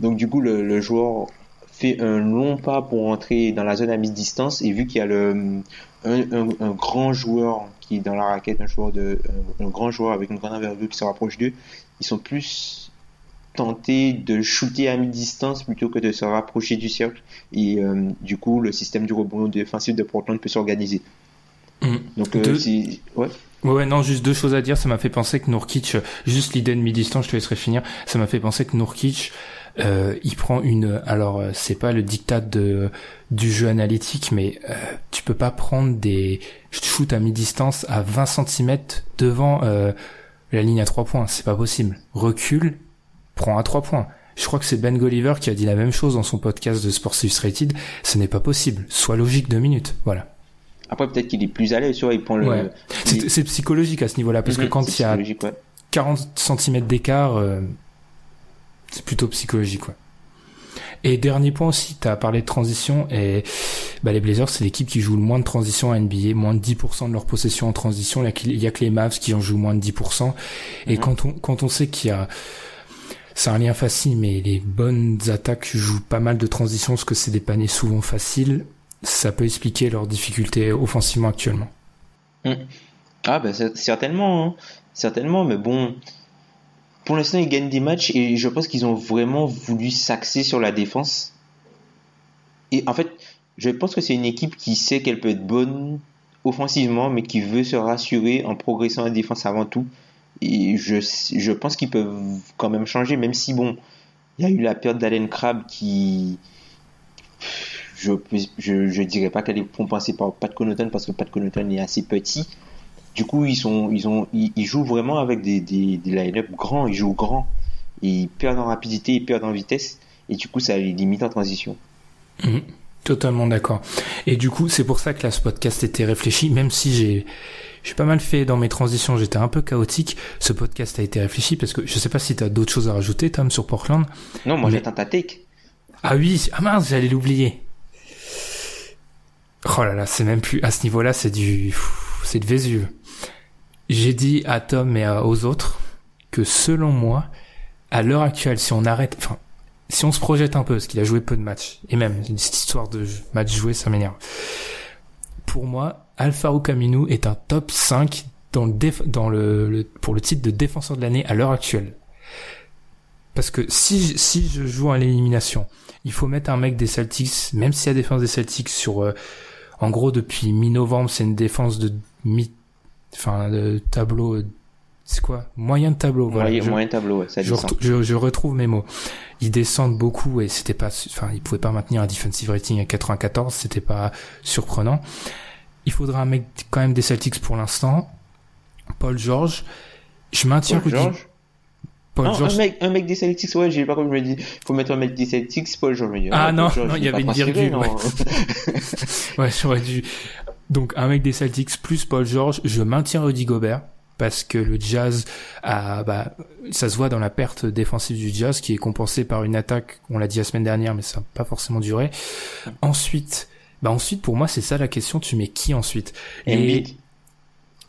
Speaker 2: donc du coup, le, joueur fait un long pas pour entrer dans la zone à mi-distance et vu qu'il y a le, un, grand joueur qui est dans la raquette, un joueur de, un, grand joueur avec une grande envergure qui se rapproche d'eux, ils sont plus tentés de shooter à mi-distance plutôt que de se rapprocher du cercle et euh, du coup le système du rebond défensif de Portland peut s'organiser.
Speaker 1: Mmh. Donc euh, ouais. Ouais, non, juste deux choses à dire. Ça m'a fait penser que Nourkic, juste l'idée de mi-distance, je te laisserai finir. Ça m'a fait penser que Nourkic, euh, il prend une. Alors, euh, c'est pas le diktat de du jeu analytique, mais euh, tu peux pas prendre des shoots à mi-distance à 20 cm devant euh, la ligne à 3 points. C'est pas possible. Recule, prends à 3 points. Je crois que c'est Ben Golliver qui a dit la même chose dans son podcast de Sports Illustrated. Ce n'est pas possible. Sois logique deux minutes. Voilà.
Speaker 2: Après, peut-être qu'il est plus à l'aise, tu vois, il prend le.
Speaker 1: Ouais. C'est c'est psychologique à ce niveau-là, parce que
Speaker 2: Mhm,
Speaker 1: quand il y a
Speaker 2: psychologique, ouais.
Speaker 1: 40 cm d'écart, euh, c'est plutôt psychologique. Ouais. Et dernier point aussi, tu as parlé de transition, et bah, les Blazers, c'est l'équipe qui joue le moins de transition à NBA, moins de 10% de leur possession en transition. Il y a que- les Mavs qui en jouent moins de 10%. Et
Speaker 2: Mhm.
Speaker 1: quand, on, quand on sait qu'il y a... C'est un lien facile, mais les bonnes attaques jouent pas mal de transition, parce que c'est des paniers souvent faciles. Ça peut expliquer leurs difficultés offensivement actuellement.
Speaker 2: Ah, bah, cer- certainement, hein. certainement, mais bon, pour l'instant, ils gagnent des matchs et je pense qu'ils ont vraiment voulu s'axer sur la défense. Et en fait, je pense que c'est une équipe qui sait qu'elle peut être bonne offensivement, mais qui veut se rassurer en progressant en défense avant tout. Et je, je pense qu'ils peuvent quand même changer, même si, bon, il y a eu la perte d'Allen Crabbe qui. Je, je, je dirais pas qu'elle est compensée par Pat Connaughton parce que Pat Connaughton est assez petit. Du coup, ils, sont, ils, ont, ils, ils jouent vraiment avec des, des, des line-up grands, ils jouent grand. Et ils perdent en rapidité, ils perdent en vitesse. Et du coup, ça les limite en transition.
Speaker 1: Mhm. Totalement d'accord. Et du coup, c'est pour ça que là, ce podcast était réfléchi, même si j'ai j'ai pas mal fait dans mes transitions, j'étais un peu chaotique. Ce podcast a été réfléchi parce que je sais pas si t'as d'autres choses à rajouter, Tom, sur Portland.
Speaker 2: Non, moi
Speaker 1: Mais-
Speaker 2: j'attends ta take.
Speaker 1: Ah oui, ah mince, j'allais l'oublier. Oh là là, c'est même plus à ce niveau-là, c'est du, c'est de Vésuve. J'ai dit à Tom et aux autres que selon moi, à l'heure actuelle, si on arrête, enfin, si on se projette un peu, parce qu'il a joué peu de matchs, et même cette histoire de match joué, ça m'énerve. Pour moi, Alfaro Camino est un top 5 dans le, déf- dans le, le- pour le titre de défenseur de l'année à l'heure actuelle. Parce que si, si je joue à l'élimination, il faut mettre un mec des Celtics, même si la défense des Celtics sur, euh, en gros, depuis mi-novembre, c'est une défense de mi, enfin, de tableau, euh, c'est quoi? Moyen de tableau, voilà.
Speaker 2: moyen,
Speaker 1: Je-
Speaker 2: moyen tableau, ouais, ça
Speaker 1: je, je, je retrouve mes mots. Ils descendent beaucoup et c'était pas, enfin, ils pouvaient pas maintenir un defensive rating à 94, c'était pas surprenant. Il faudra un mec quand même des Celtics pour l'instant. Paul George. Je maintiens
Speaker 2: Paul
Speaker 1: Rudy-
Speaker 2: George?
Speaker 1: Paul
Speaker 2: Non,
Speaker 1: George.
Speaker 2: un, mec, un mec des Celtics, ouais, j'ai pas comme je me dis, faut mettre un mec des Celtics, Paul George.
Speaker 1: Ah
Speaker 2: Paul
Speaker 1: non,
Speaker 2: George,
Speaker 1: non, il y avait une virgule,
Speaker 2: non.
Speaker 1: Ouais, j'aurais dû. Donc, un mec des Celtics plus Paul George, je maintiens Rudy Gobert. Parce que le Jazz a, bah, ça se voit dans la perte défensive du Jazz qui est compensée par une attaque, on l'a dit la semaine dernière, mais ça n'a pas forcément duré. Ensuite, bah ensuite pour moi c'est ça la question, tu mets qui ensuite? Et-.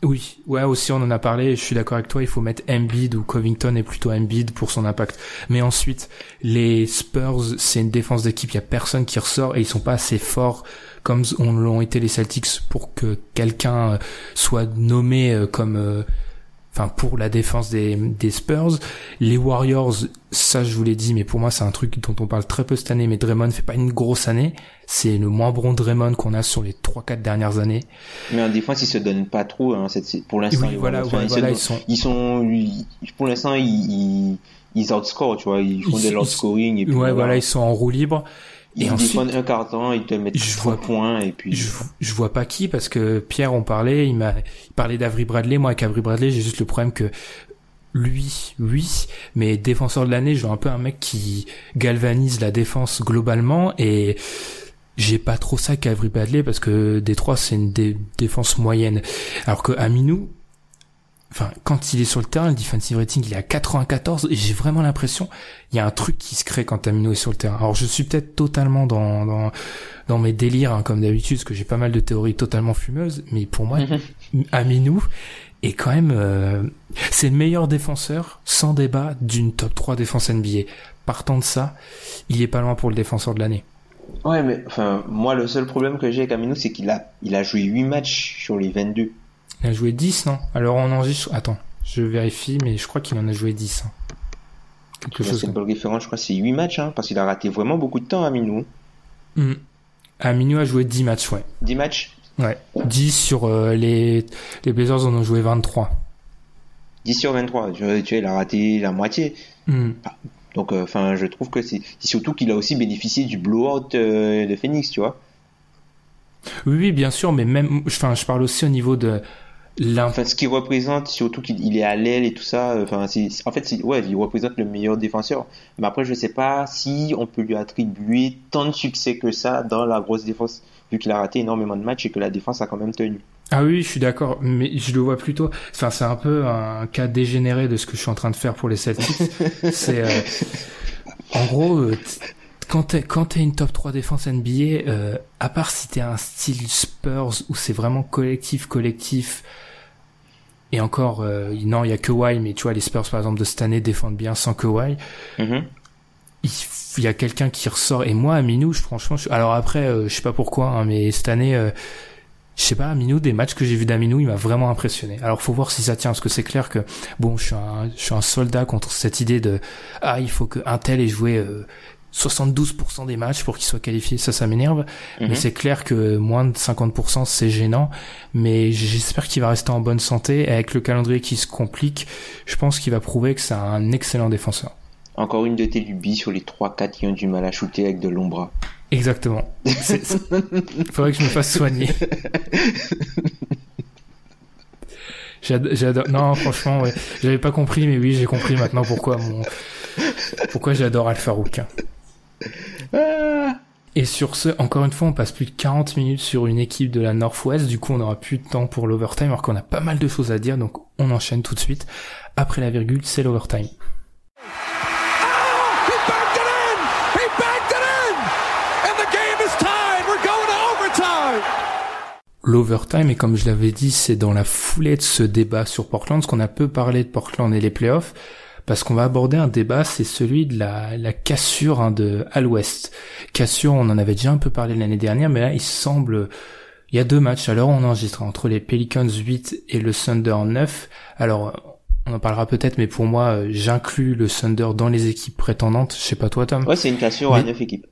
Speaker 1: Oui, ouais, aussi on en a parlé, je suis d'accord avec toi, il faut mettre Embiid ou Covington et plutôt Embiid pour son impact. Mais ensuite, les Spurs, c'est une défense d'équipe, il y a personne qui ressort et ils sont pas assez forts comme on l'ont été les Celtics pour que quelqu'un euh, soit nommé euh, comme euh, enfin pour la défense des, des Spurs. Les Warriors, ça je vous l'ai dit, mais pour moi c'est un truc dont on parle très peu cette année, mais Draymond fait pas une grosse année. C'est le moins bon Draymond qu'on a sur les 3-4 dernières années.
Speaker 2: Mais en défense, ils se donnent pas trop, hein, cette- pour l'instant.
Speaker 1: Oui, voilà, ouais,
Speaker 2: ils,
Speaker 1: voilà, ils sont-
Speaker 2: ils sont, pour l'instant, ils, ils, outscore, tu vois, ils font
Speaker 1: Ils-
Speaker 2: de
Speaker 1: ils-
Speaker 2: l'outscoring et puis
Speaker 1: Ouais, voilà, ils sont en roue libre.
Speaker 2: Ils
Speaker 1: et ensuite-
Speaker 2: un carton, ils te mettent
Speaker 1: Je
Speaker 2: 3
Speaker 1: vois-
Speaker 2: points et puis.
Speaker 1: Je, je vois pas qui parce que Pierre on parlait, il m'a il parlait d'Avery Bradley. Moi avec Avery Bradley, j'ai juste le problème que lui, oui, mais défenseur de l'année, je veux un peu un mec qui galvanise la défense globalement et j'ai pas trop ça qu'Avery Bradley parce que Détroit c'est une dé- défense moyenne. Alors que Aminou, quand il est sur le terrain, le defensive rating il est à 94 et j'ai vraiment l'impression il y a un truc qui se crée quand Aminou est sur le terrain. Alors je suis peut-être totalement dans dans dans mes délires hein, comme d'habitude parce que j'ai pas mal de théories totalement fumeuses, mais pour moi Aminou est quand même euh, c'est le meilleur défenseur sans débat d'une top 3 défense NBA. Partant de ça, il est pas loin pour le défenseur de l'année.
Speaker 2: Ouais, mais enfin, moi, le seul problème que j'ai avec Amino, c'est qu'il a, il a joué 8 matchs sur les 22.
Speaker 1: Il a joué 10, non? Alors on enregistre... Attends, je vérifie, mais je crois qu'il en a joué 10. hein. Quelque chose comme...
Speaker 2: ball référence, je crois c'est 8 matchs, hein, parce qu'il a raté vraiment beaucoup de temps, Amino.
Speaker 1: Hmm. Aminou a joué 10 matchs, ouais.
Speaker 2: 10 matchs,
Speaker 1: Ouais. 10 sur euh, les... Les Blazers en ont joué 23.
Speaker 2: 10 sur 23. Tu vois, tu il a raté la moitié.
Speaker 1: Hmm.
Speaker 2: Donc, euh, enfin, je trouve que c'est c'est surtout qu'il a aussi bénéficié du blowout euh, de Phoenix, tu vois.
Speaker 1: Oui, oui, bien sûr, mais même... Enfin, je parle aussi au niveau de...
Speaker 2: Enfin, ce qu'il représente, surtout qu'il il est à l'aile et tout ça. euh, Enfin, c'est, en fait, c'est, ouais, il représente le meilleur défenseur. Mais après, je sais pas si on peut lui attribuer tant de succès que ça dans la grosse défense vu qu'il a raté énormément de matchs et que la défense a quand même tenu.
Speaker 1: Ah oui, je suis d'accord, mais je le vois plutôt. Enfin, c'est un peu un cas dégénéré de ce que je suis en train de faire pour les Celtics. c'est euh, en gros, euh, quand t'es quand t'es une top 3 défense NBA, euh, à part si t'es un style Spurs où c'est vraiment collectif, collectif. Et encore, euh, non, il y a Kawhi, mais tu vois, les Spurs par exemple de cette année défendent bien sans Kawhi.
Speaker 2: Mhm.
Speaker 1: il, il y a quelqu'un qui ressort et moi Aminou je, franchement je- alors après euh, je sais pas pourquoi hein, mais cette année euh, je sais pas Aminou des matchs que j'ai vu d'Aminou il m'a vraiment impressionné alors faut voir si ça tient parce que c'est clair que bon je suis un je suis un soldat contre cette idée de ah il faut que un tel ait joué euh, 72% des matchs pour qu'il soit qualifié ça ça m'énerve
Speaker 2: Mhm.
Speaker 1: mais c'est clair que moins de 50% c'est gênant mais j'espère qu'il va rester en bonne santé et avec le calendrier qui se complique je pense qu'il va prouver que c'est un excellent défenseur
Speaker 2: Encore une de tes lubies sur les 3-4 qui ont du mal à shooter avec de l'ombra.
Speaker 1: Exactement. C'est- Faudrait que je me fasse soigner. J'ado- J'adore. Non, franchement, ouais. J'avais pas compris, mais oui, j'ai compris maintenant pourquoi mon, pourquoi j'adore Alpha Rook. Et sur ce, encore une fois, on passe plus de 40 minutes sur une équipe de la Northwest. Du coup, on aura plus de temps pour l'overtime, alors qu'on a pas mal de choses à dire. Donc, on enchaîne tout de suite. Après la virgule, c'est l'overtime.
Speaker 4: Overtime!
Speaker 1: L'overtime, et comme je l'avais dit, c'est dans la foulée de ce débat sur Portland, parce qu'on a peu parlé de Portland et les playoffs, parce qu'on va aborder un débat, c'est celui de la, la cassure hein, de à l'ouest. Cassure, on en avait déjà un peu parlé l'année dernière, mais là, il semble... Il y a deux matchs, alors on enregistre entre les Pelicans 8 et le Thunder 9. Alors, on en parlera peut-être, mais pour moi, euh, j'inclus le Thunder dans les équipes prétendantes. Je sais pas toi, Tom.
Speaker 2: Ouais, c'est une cassure à
Speaker 1: Mais-
Speaker 2: 9 équipes.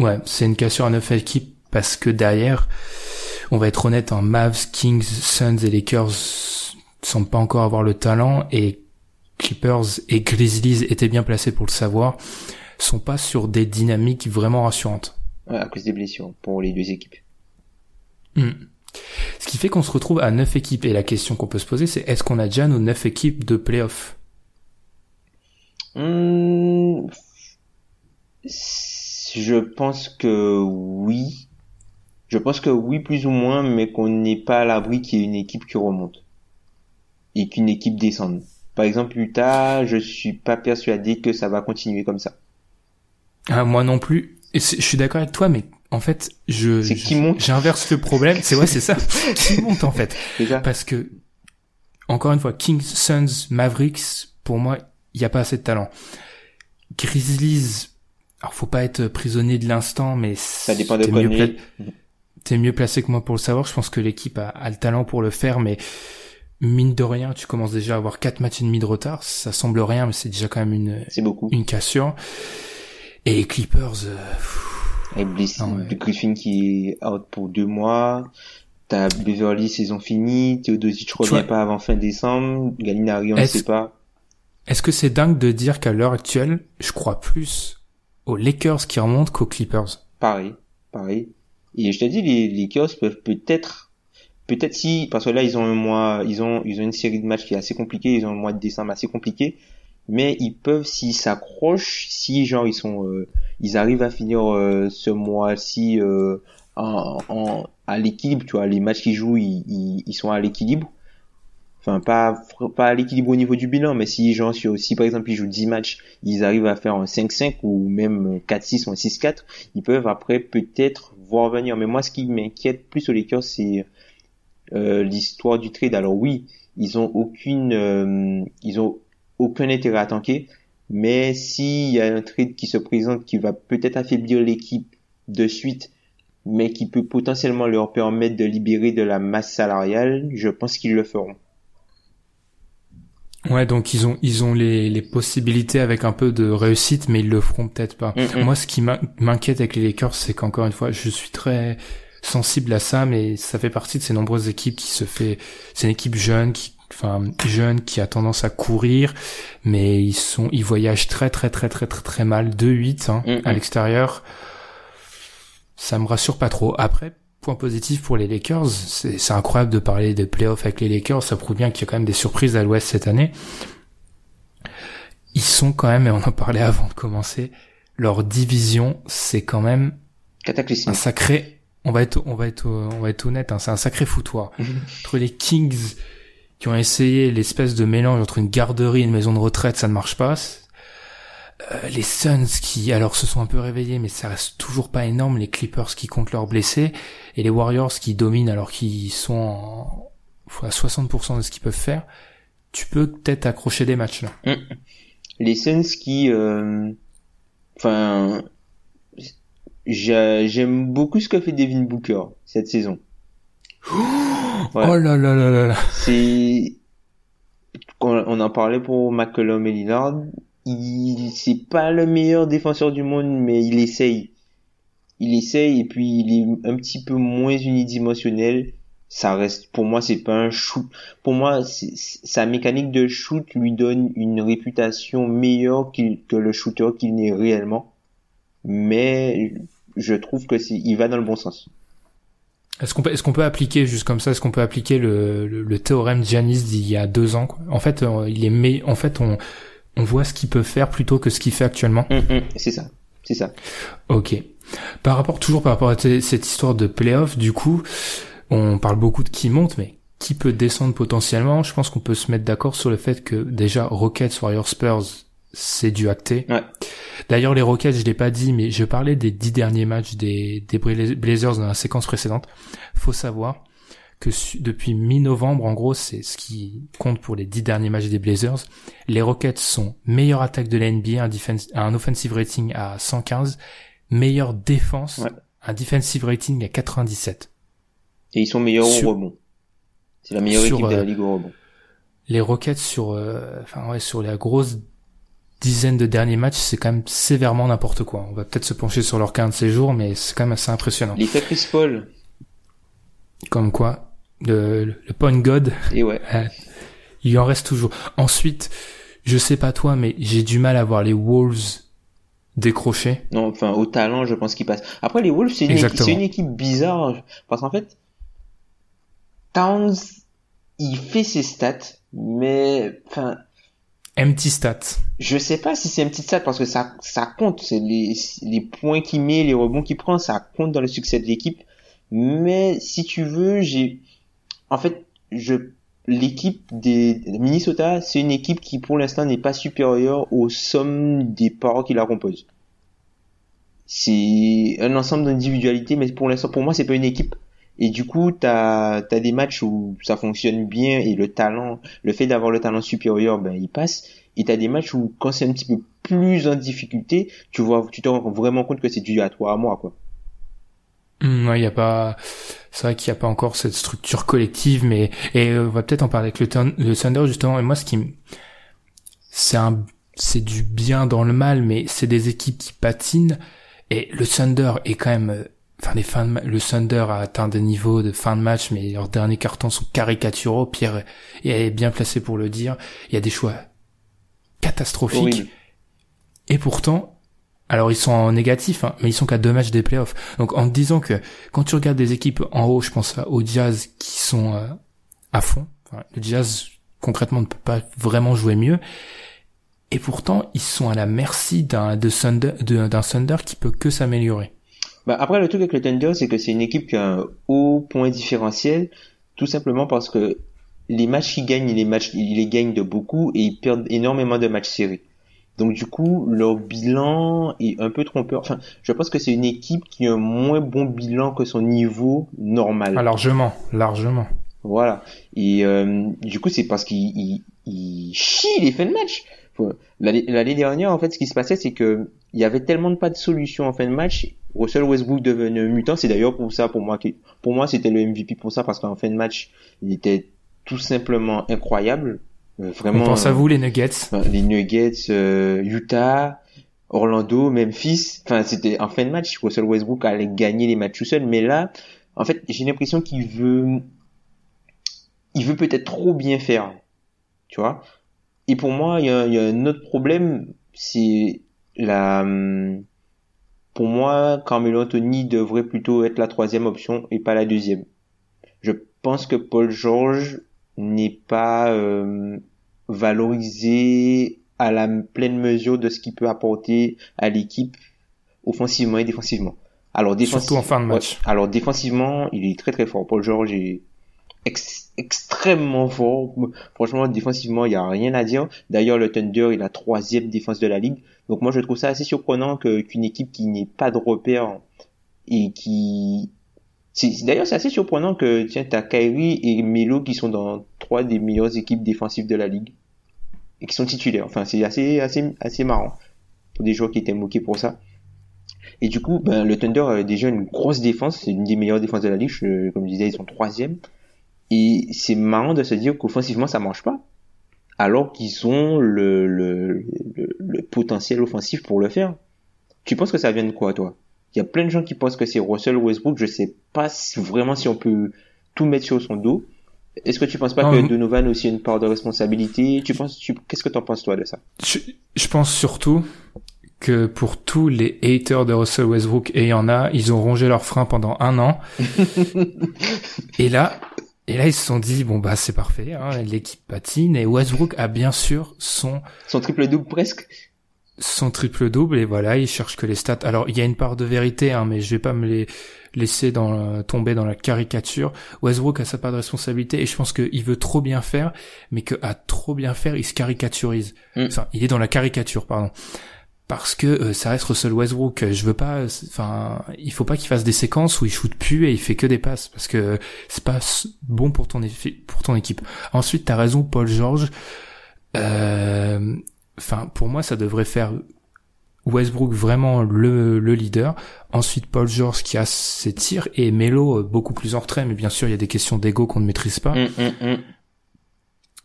Speaker 1: Ouais, c'est une cassure à neuf équipes parce que derrière, on va être honnête, en Mavs, Kings, Suns et Lakers semblent pas encore avoir le talent et Clippers et Grizzlies étaient bien placés pour le savoir, sont pas sur des dynamiques vraiment rassurantes.
Speaker 2: Ouais, à cause des blessures pour les deux équipes.
Speaker 1: Hmm. Ce qui fait qu'on se retrouve à neuf équipes et la question qu'on peut se poser c'est est-ce qu'on a déjà nos neuf équipes de playoff?
Speaker 2: Hmm, Je pense que oui. Je pense que oui, plus ou moins, mais qu'on n'est pas à l'abri qu'il y ait une équipe qui remonte. Et qu'une équipe descende. Par exemple, Utah, je suis pas persuadé que ça va continuer comme ça.
Speaker 1: Ah, moi non plus. Et je suis d'accord avec toi, mais en fait, je j'inverse le problème. C'est ouais, c'est ça. qui monte en fait.
Speaker 2: Déjà,
Speaker 1: Parce que, encore une fois, Kings, Suns, Mavericks, pour moi, il n'y a pas assez de talent. Grizzlies, alors faut pas être prisonnier de l'instant, mais
Speaker 2: ça dépend de
Speaker 1: t'es mieux, pla- mieux placé que moi pour le savoir. Je pense que l'équipe a, a le talent pour le faire, mais mine de rien, tu commences déjà à avoir quatre matchs et demi de retard. Ça semble rien, mais c'est déjà quand même une,
Speaker 2: beaucoup.
Speaker 1: une cassure. Et les Clippers, euh,
Speaker 2: Avec Bliss,
Speaker 1: Ah ouais.
Speaker 2: Griffin qui est out pour deux mois. T'as Beverly saison finie. Theodosic revient
Speaker 1: vois-
Speaker 2: pas avant fin décembre. Gallinari on ne sait pas.
Speaker 1: est-ce que c'est dingue de dire qu'à l'heure actuelle, je crois plus aux Lakers qui remontent qu'aux Clippers?
Speaker 2: Pareil, pareil. Et je te dis, les Lakers peuvent peut-être, peut-être si, parce que là ils ont un mois, ils ont, ils ont une série de matchs qui est assez compliquée, ils ont un mois de décembre assez compliqué, mais ils peuvent s'ils s'accrochent, si genre ils sont, euh, ils arrivent à finir euh, ce mois-ci euh, en, en- à l'équilibre, tu vois, les matchs qu'ils jouent, ils, ils, sont à l'équilibre. Enfin, pas, pas à l'équilibre au niveau du bilan, mais si, genre, si, par exemple ils jouent 10 matchs, ils arrivent à faire un 5-5 ou même 4-6 ou un 6-4, ils peuvent après peut-être voir venir. Mais moi, ce qui m'inquiète plus aux Lakers, c'est l'histoire du trade. Alors oui, ils ont aucune, euh, ils ont aucun intérêt à tanker, mais s'il y a un trade qui se présente qui va peut-être affaiblir l'équipe de suite, mais qui peut potentiellement leur permettre de libérer de la masse salariale, je pense qu'ils le feront.
Speaker 1: Ouais, donc ils ont ils ont les, les possibilités avec un peu de réussite, mais ils le feront peut-être pas.
Speaker 2: Mm, mm.
Speaker 1: Moi, ce qui m'in- m'inquiète avec les Lakers, c'est qu'encore une fois, je suis très sensible à ça, mais ça fait partie de ces nombreuses équipes qui se fait. C'est une équipe jeune, qui, enfin jeune, qui a tendance à courir, mais ils sont, ils voyagent très très très très très très mal. 2-8 hein,
Speaker 2: Mm, mm.
Speaker 1: à l'extérieur. Ça me rassure pas trop. Après. Point positif pour les Lakers, c'est c'est incroyable de parler de playoffs avec les Lakers, ça prouve bien qu'il y a quand même des surprises à l'ouest cette année ils sont quand même, et on en parlait avant de commencer, leur division, c'est quand même un
Speaker 2: Cataclysmique.
Speaker 1: sacré, on va être, on va être, on va être honnête, hein, c'est un sacré foutoir. entre les Kings qui ont essayé l'espèce de mélange entre une garderie et une maison de retraite, ça ne marche pas. Euh, les Suns qui alors se sont un peu réveillés mais ça reste toujours pas énorme les Clippers qui comptent leurs blessés et les Warriors qui dominent alors qu'ils sont à 60% de ce qu'ils peuvent faire tu peux peut-être accrocher des matchs là
Speaker 2: mm. les Suns qui euh, enfin j'aime beaucoup ce qu'a fait Devin Booker cette saison
Speaker 1: oh là là là là
Speaker 2: c'est on en parlait pour McCollum et Lillard il c'est pas le meilleur défenseur du monde, mais il essaye. Il essaye et puis il est un petit peu moins unidimensionnel. Ça reste, pour moi, c'est pas un shoot. Pour moi, sa mécanique de shoot lui donne une réputation meilleure que le shooter qu'il n'est réellement. Mais je trouve que c'est, il va dans le bon sens.
Speaker 1: Est-ce qu'on peut, est-ce qu'on peut appliquer juste comme ça, est-ce qu'on peut appliquer le, le, théorème Giannis d'il y a deux ans quoi? En fait, euh, il est mais en fait on on voit ce qu'il peut faire plutôt que ce qu'il fait actuellement.
Speaker 2: Mm, mm, c'est ça, c'est ça.
Speaker 1: Ok. Par rapport toujours par rapport à cette histoire de playoff, du coup, on parle beaucoup de qui monte, mais qui peut descendre potentiellement? Je pense qu'on peut se mettre d'accord sur le fait que déjà Rockets, Warriors, Spurs, c'est du acté.
Speaker 2: Ouais.
Speaker 1: D'ailleurs, les Rockets, je l'ai pas dit, mais je parlais des dix derniers matchs des, des Blazers dans la séquence précédente. Faut savoir que depuis mi-novembre, en gros, c'est ce qui compte pour les dix derniers matchs des Blazers. Les Rockets sont meilleure attaque de la NBA, un, un offensive rating à 115, meilleure défense, un defensive rating à 97.
Speaker 2: Et ils sont meilleurs au rebond. C'est la meilleure équipe de la euh, ligue au rebond.
Speaker 1: Les Rockets sur, euh, enfin ouais, sur la grosse dizaine de derniers matchs, c'est quand même sévèrement n'importe quoi. On va peut-être se pencher sur leur 15 de séjour, mais c'est quand même assez impressionnant.
Speaker 2: L'effet Chris Paul.
Speaker 1: Comme quoi, le, le point god.
Speaker 2: Et ouais. Euh,
Speaker 1: il en reste toujours. Ensuite, je sais pas toi, mais j'ai du mal à voir les Wolves décrocher.
Speaker 2: Non, enfin, au talent, je pense qu'ils passent. Après, les Wolves, c'est une, équipe, une équipe bizarre. Parce qu'en fait, Towns, il fait ses stats, mais, enfin.
Speaker 1: Empty stats.
Speaker 2: Je sais pas si c'est empty stats parce que ça, ça compte. C'est les, les points qu'il met, les rebonds qu'il prend, ça compte dans le succès de l'équipe. Mais si tu veux, j'ai, en fait, je, l'équipe des Minnesota, c'est une équipe qui pour l'instant n'est pas supérieure aux sommes des parents qui la composent. C'est un ensemble d'individualités, mais pour l'instant, pour moi, c'est pas une équipe. Et du coup, t'as as des matchs où ça fonctionne bien et le talent, le fait d'avoir le talent supérieur, ben il passe. Et t'as des matchs où quand c'est un petit peu plus en difficulté, tu vois, tu te rends vraiment compte que c'est dû à toi, à moi, quoi.
Speaker 1: Mmh, y a pas, c'est vrai qu'il n'y a pas encore cette structure collective, mais et euh, on va peut-être en parler avec le, le Thunder justement. Et moi, ce qui, c'est un, c'est du bien dans le mal, mais c'est des équipes qui patinent. Et le Thunder est quand même, euh, enfin les fins de, le Thunder a atteint des niveaux de fin de match, mais leurs derniers cartons sont caricaturaux. Pierre est bien placé pour le dire. Il y a des choix catastrophiques. Et pourtant, alors ils sont en négatif, hein, mais ils sont qu'à deux matchs des playoffs. Donc en disant que quand tu regardes des équipes en haut, je pense au Jazz qui sont euh, à fond. le Jazz concrètement ne peut pas vraiment jouer mieux. Et pourtant, ils sont à la merci d'un Thunder, d'un Thunder qui peut que s'améliorer.
Speaker 2: Bah après, le truc avec le Thunder, c'est que c'est une équipe qui a un haut point différentiel, tout simplement parce que les matchs qu'ils gagnent, les matchs, ils les gagnent de beaucoup et ils perdent énormément de matchs séries. Donc du coup, leur bilan est un peu trompeur. Enfin, je pense que c'est une équipe qui a un moins bon bilan que son niveau normal.
Speaker 1: Ah, largement, largement.
Speaker 2: Voilà. Et euh, du coup, c'est parce qu'il il, chie les fins de match. L'année dernière, en fait, ce qui se passait, c'est que il y avait tellement de pas de solution en fin de match. Russell Westbrook devenait mutant. C'est d'ailleurs pour ça, pour moi, pour moi, c'était le MVP pour ça parce qu'en fin de match, il était tout simplement incroyable.
Speaker 1: Euh, vraiment. On pense à vous les Nuggets.
Speaker 2: Les Nuggets, euh, Utah, Orlando, Memphis. Enfin, c'était en fin de match. Russell Westbrook allait gagner les matchs tout seul, mais là, en fait, j'ai l'impression qu'il veut, il veut peut-être trop bien faire, tu vois? Et pour moi, il y a, y a un autre problème, c'est la, pour moi, Carmelo Anthony devrait plutôt être la troisième option et pas la deuxième. Je pense que Paul George n'est pas euh, valorisé à la pleine mesure de ce qu'il peut apporter à l'équipe offensivement et défensivement. Alors,
Speaker 1: Surtout en fin de match.
Speaker 2: alors défensivement, il est très très fort. Paul George est extrêmement fort. Franchement, défensivement, il n'y a rien à dire. D'ailleurs, le Thunder est la troisième défense de la ligue. Donc moi, je trouve ça assez surprenant que qu'une équipe qui n'est pas de repère et qui D'ailleurs, c'est assez surprenant que tiens, as Kyrie et Melo qui sont dans trois des meilleures équipes défensives de la ligue et qui sont titulaires. Enfin, c'est assez, assez, assez marrant pour des joueurs qui étaient moqués pour ça. Et du coup, ben, le Thunder a déjà une grosse défense, c'est une des meilleures défenses de la ligue. comme je disais, ils sont troisième. Et c'est marrant de se dire qu'offensivement, ça marche pas, alors qu'ils ont le, le, le, potentiel offensif pour le faire. Tu penses que ça vient de quoi, toi? Il y a plein de gens qui pensent que c'est Russell Westbrook. Je sais pas si, vraiment si on peut tout mettre sur son dos. Est-ce que tu penses pas que Donovan a aussi une part de responsabilité? Tu penses, tu, qu'est-ce que t'en penses toi de ça?
Speaker 1: Je, je, pense surtout que pour tous les haters de Russell Westbrook, et il y en a, ils ont rongé leurs freins pendant un an. et là, et là ils se sont dit bon bah c'est parfait, hein, l'équipe patine et Westbrook a bien sûr son
Speaker 2: son triple double presque.
Speaker 1: Son triple double et voilà, il cherche que les stats. Alors il y a une part de vérité, hein, mais je vais pas me les laisser dans, tomber dans la caricature. Westbrook a sa part de responsabilité et je pense qu'il veut trop bien faire, mais que à trop bien faire, il se caricaturise. Mm. Enfin, il est dans la caricature, pardon. Parce que euh, ça reste Russell Westbrook. Je veux pas, enfin, il faut pas qu'il fasse des séquences où il shoot plus et il fait que des passes parce que c'est pas bon pour ton pour ton équipe. Ensuite, t'as raison, Paul George. Euh, enfin, pour moi, ça devrait faire Westbrook vraiment le, le leader. Ensuite, Paul George qui a ses tirs et Melo euh, beaucoup plus en retrait. Mais bien sûr, il y a des questions d'ego qu'on ne maîtrise pas. Mm, mm, mm.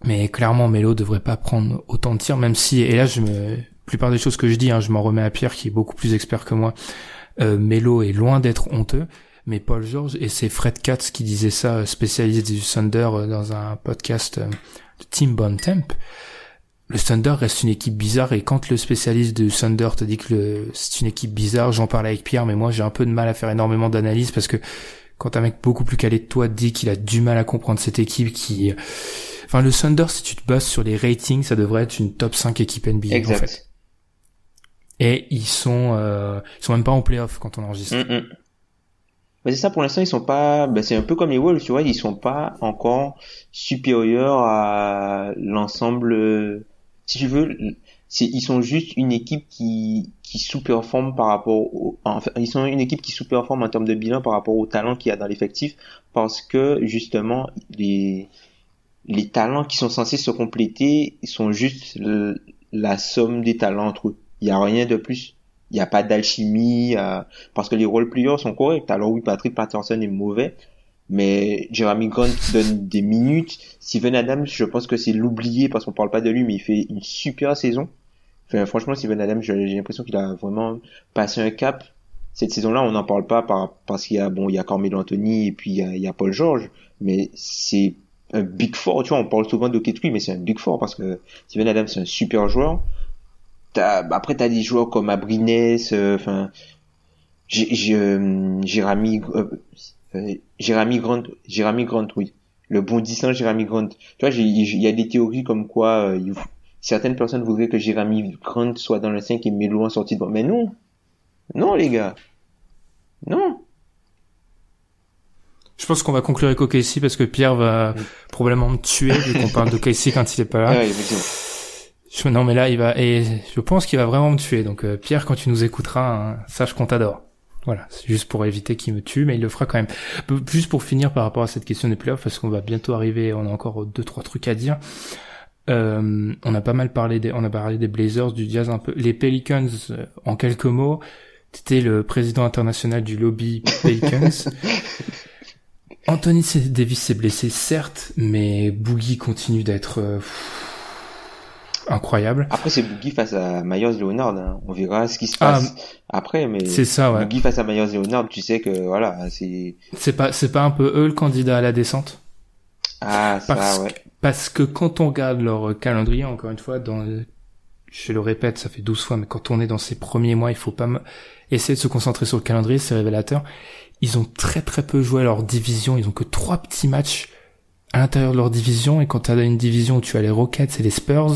Speaker 1: Mais clairement, Melo devrait pas prendre autant de tirs, même si, et là, je me, plupart des choses que je dis, hein, je m'en remets à Pierre qui est beaucoup plus expert que moi. Euh, Melo est loin d'être honteux, mais Paul George et c'est Fred Katz qui disait ça, euh, spécialisé du Thunder euh, dans un podcast de Tim Bontemp le Thunder reste une équipe bizarre et quand le spécialiste du Thunder te dit que c'est une équipe bizarre, j'en parle avec Pierre, mais moi j'ai un peu de mal à faire énormément d'analyse parce que quand un mec beaucoup plus calé de toi te dit qu'il a du mal à comprendre cette équipe qui, enfin le Thunder si tu te bases sur les ratings, ça devrait être une top 5 équipe NBA en fait. Et ils sont, euh, ils sont même pas en playoff quand on enregistre. Mm, mm.
Speaker 2: c'est ça, pour l'instant, ils sont pas, ben, c'est un peu comme les Wolves, tu vois, ils sont pas encore supérieurs à l'ensemble si tu veux, ils sont juste une équipe qui, qui sous-performe par rapport au, enfin, ils sont une équipe qui sous-performe en termes de bilan par rapport au talent qu'il y a dans l'effectif parce que justement les les talents qui sont censés se compléter sont juste la somme des talents entre eux. Il y a rien de plus. Il n'y a pas d'alchimie parce que les role players sont corrects. Alors oui, Patrick Patterson est mauvais, mais Jeremy Grant donne des minutes. Steven Adams, je pense que c'est l'oublié parce qu'on parle pas de lui, mais il fait une super saison. Enfin, franchement, Steven Adams, j'ai l'impression qu'il a vraiment passé un cap. Cette saison-là, on n'en parle pas par, parce qu'il y a, bon, il y a Carmelo Anthony et puis il y a, Paul George, mais c'est un big four, tu vois, on parle souvent de Ketui, mais c'est un big four parce que Steven Adams, c'est un super joueur. As, après, t'as des joueurs comme Abrines, euh, enfin, Jérémy, euh, euh, Jérémy Grant, Jérémy Grant, oui. Le bondissant Jérémy Grant. Tu vois, il y a des théories comme quoi euh, certaines personnes voudraient que Jérémy Grant soit dans le 5 et Melo en sortie de Mais non. Non, les gars. Non.
Speaker 1: Je pense qu'on va conclure avec OKC parce que Pierre va probablement me tuer vu qu'on parle d'OKC quand il est pas là. Je, non mais là il va et je pense qu'il va vraiment me tuer. Donc euh, Pierre, quand tu nous écouteras, hein, sache qu'on t'adore. Voilà, c'est juste pour éviter qu'il me tue, mais il le fera quand même. Juste pour finir par rapport à cette question des playoffs, parce qu'on va bientôt arriver, on a encore deux trois trucs à dire. Euh, on a pas mal parlé des, on a parlé des Blazers, du Jazz un peu, les Pelicans. Euh, en quelques mots, c'était le président international du lobby Pelicans. Anthony Davis s'est blessé, certes, mais Boogie continue d'être euh, incroyable.
Speaker 2: Après, c'est Boogie face à Myers Leonard. Hein. On verra ce qui se passe ah, après, mais
Speaker 1: c'est ça, ouais.
Speaker 2: Boogie face à Myers Leonard, tu sais que voilà, c'est.
Speaker 1: C'est pas, c'est pas un peu eux le candidat à la descente?
Speaker 2: Ah, ça,
Speaker 1: parce,
Speaker 2: ouais.
Speaker 1: Parce que quand on regarde leur calendrier, encore une fois, dans, je le répète, ça fait 12 fois, mais quand on est dans ces premiers mois, il faut pas essayer de se concentrer sur le calendrier, c'est révélateur. Ils ont très très peu joué leur division, ils ont que trois petits matchs à l'intérieur de leur division, et quand tu as une division où tu as les Rockets et les Spurs,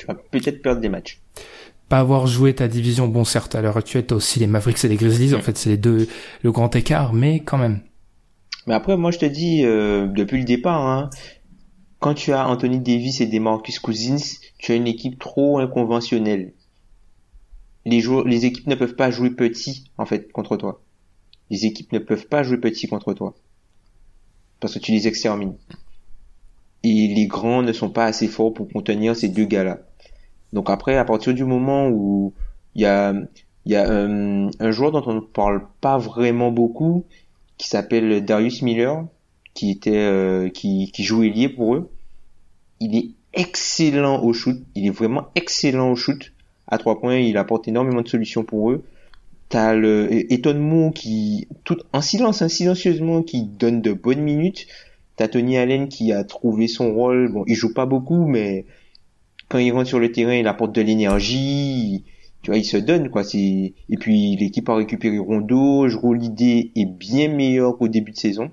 Speaker 2: tu vas peut-être perdre des matchs.
Speaker 1: pas avoir joué ta division, bon certes à l'heure actuelle t'as aussi les Mavericks et les Grizzlies, en fait c'est les deux le grand écart, mais quand même.
Speaker 2: Mais après moi je te dis euh, depuis le départ, hein, quand tu as Anthony Davis et Demarcus Cousins, tu as une équipe trop inconventionnelle. Les joueurs, les équipes ne peuvent pas jouer petit en fait contre toi. Les équipes ne peuvent pas jouer petit contre toi parce que tu les extermines. Et les grands ne sont pas assez forts pour contenir ces deux gars-là. Donc après, à partir du moment où il y a, y a un, euh, un, joueur dont on ne parle pas vraiment beaucoup, qui s'appelle Darius Miller, qui était euh, qui, qui jouait lié pour eux. Il est excellent au shoot. Il est vraiment excellent au shoot. À trois points, il apporte énormément de solutions pour eux. T'as le étonnement qui, tout en silence, hein, silencieusement, qui donne de bonnes minutes. T'as Tony Allen qui a trouvé son rôle. Bon, il joue pas beaucoup, mais quand il rentre sur le terrain, il apporte de l'énergie. Tu vois, il se donne, quoi. C'est, et puis, l'équipe a récupéré Rondo. L'idée est bien meilleur qu'au début de saison.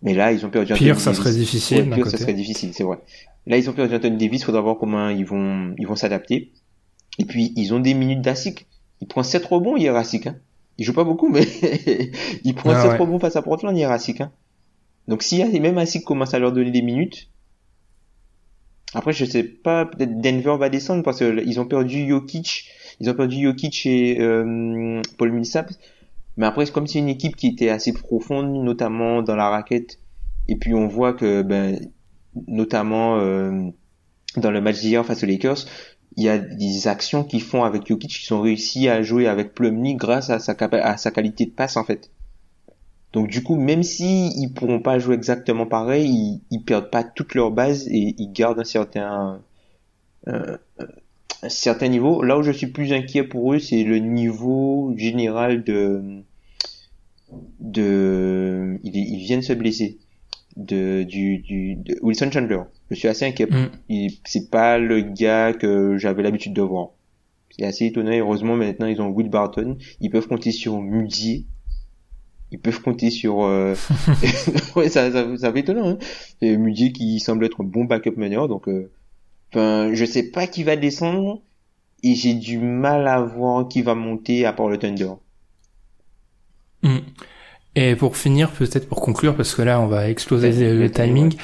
Speaker 2: Mais là, ils ont perdu
Speaker 1: Pire, ça serait difficile.
Speaker 2: pire, ça serait difficile, c'est vrai. Là, ils ont perdu Anthony Davis. Faudra voir comment ils vont, ils vont s'adapter. Et puis, ils ont des minutes d'Asic. Il prend 7 rebonds hier, Asic, hein. Il joue pas beaucoup, mais il prend ah, 7 rebonds face à Portland hier, Asic, hein. Donc, si même Asic commence à leur donner des minutes, après, je sais pas, peut-être Denver va descendre parce qu'ils ont perdu Jokic, ils ont perdu Jokic et euh, Paul Millsap. Mais après, c'est comme c'est une équipe qui était assez profonde, notamment dans la raquette. Et puis on voit que, ben, notamment euh, dans le match d'hier face aux Lakers, il y a des actions qu'ils font avec Jokic qui sont réussi à jouer avec Plumlee grâce à sa qualité de passe en fait. Donc du coup, même si ils pourront pas jouer exactement pareil, ils, ils perdent pas toute leur base et ils gardent un certain euh, un certain niveau. Là où je suis plus inquiet pour eux, c'est le niveau général de de ils, ils viennent se blesser de du, du de Wilson Chandler. Je suis assez inquiet. Mm. C'est pas le gars que j'avais l'habitude de voir. C'est assez étonnant. Heureusement maintenant ils ont Will Barton. Ils peuvent compter sur Mudier ils peuvent compter sur euh... ouais ça, ça, ça fait étonnant hein. Et Mudier qui semble être un bon backup meneur donc euh... enfin je sais pas qui va descendre et j'ai du mal à voir qui va monter à part le Thunder
Speaker 1: hmm. et pour finir peut-être pour conclure parce que là on va exploser le, timing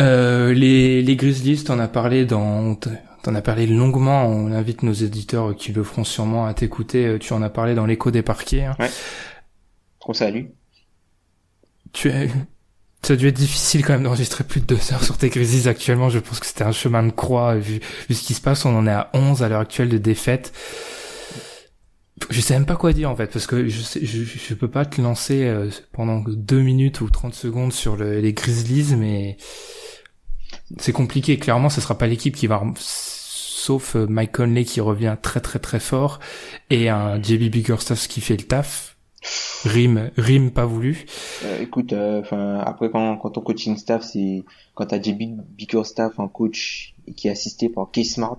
Speaker 1: euh, les, les Grizzlies t'en as parlé dans t'en as parlé longuement on invite nos éditeurs qui le feront sûrement à t'écouter euh, tu en as parlé dans l'écho des parquets hein.
Speaker 2: ouais qu'on salue.
Speaker 1: Tu. Ça a dû être difficile quand même d'enregistrer plus de deux heures sur tes crises actuellement. Je pense que c'était un chemin de croix. Vu, vu ce qui se passe, on en est à 11 à l'heure actuelle de défaites. Je sais même pas quoi dire en fait, parce que je sais, je, je peux pas te lancer euh, pendant deux minutes ou 30 secondes sur le, les Grizzlies, mais c'est compliqué. Clairement, ce sera pas l'équipe qui va, sauf euh, Mike Conley qui revient très très très fort et un JB Biggerstaff qui fait le taf Rime, rime pas voulu.
Speaker 2: Euh, écoute, euh, enfin après quand, quand ton coaching staff c'est quand t'as JB Bickerstaff en coach et qui est assisté par K Smart,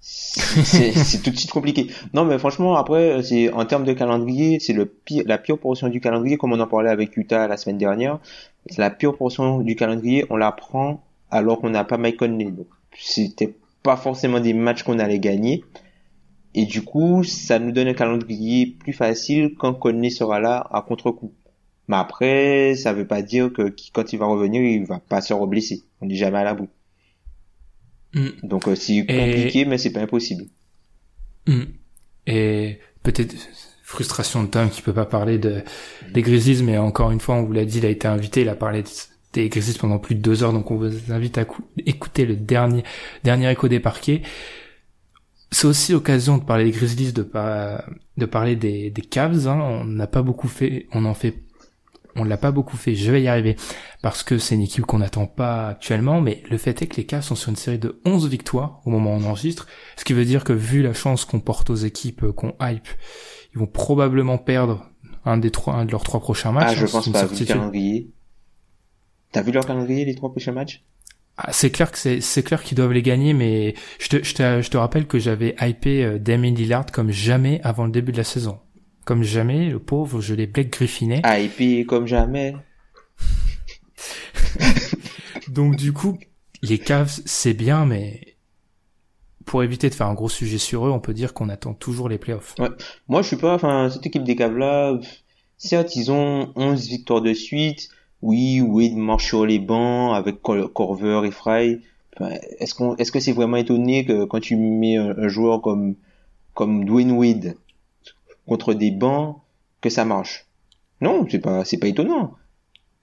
Speaker 2: c'est tout de suite compliqué. Non mais franchement après c'est en termes de calendrier c'est le pire, la pire portion du calendrier comme on en parlait avec Utah la semaine dernière. C'est la pire portion du calendrier. On la prend alors qu'on n'a pas Mike Conley. Donc c'était pas forcément des matchs qu'on allait gagner. Et du coup, ça nous donne un calendrier plus facile quand Conley sera là à contre-coup. Mais après, ça veut pas dire que quand il va revenir, il va pas se reblesser. On n'est jamais à la bout. Mm. Donc euh, c'est compliqué, mais c'est pas impossible.
Speaker 1: Mm. Et peut-être frustration de Tom qui peut pas parler de des Grizzlies, mais encore une fois, on vous l'a dit, il a été invité, il a parlé des Grizzlies pendant plus de deux heures, donc on vous invite à écouter le dernier dernier écho des parquets. C'est aussi l'occasion de parler des Grizzlies, de, pas, de parler des, des Cavs. Hein. On n'a pas beaucoup fait, on en fait, on l'a pas beaucoup fait. Je vais y arriver parce que c'est une équipe qu'on n'attend pas actuellement. Mais le fait est que les Cavs sont sur une série de 11 victoires au moment où on enregistre, ce qui veut dire que vu la chance qu'on porte aux équipes euh, qu'on hype, ils vont probablement perdre un des trois, un de leurs trois prochains matchs.
Speaker 2: Ah, je hein, pense pas. Vu le calendrier. T'as vu leur calendrier les trois prochains matchs?
Speaker 1: Ah, c'est clair que c'est c'est clair qu'ils doivent les gagner, mais je te je te, je te rappelle que j'avais hypé euh, Damien Lillard comme jamais avant le début de la saison. Comme jamais, le pauvre, je l'ai Black griffiné.
Speaker 2: Hypé comme jamais.
Speaker 1: Donc du coup, les Cavs c'est bien, mais pour éviter de faire un gros sujet sur eux, on peut dire qu'on attend toujours les playoffs.
Speaker 2: Ouais. Moi, je suis pas, enfin, cette équipe des Cavs-là, certes, ils ont 11 victoires de suite. Oui, Wade marche sur les bancs avec Corver et Fry. est-ce qu'on, est-ce que c'est vraiment étonné que quand tu mets un, joueur comme, comme Dwayne Wade contre des bancs, que ça marche? Non, c'est pas, c'est pas étonnant.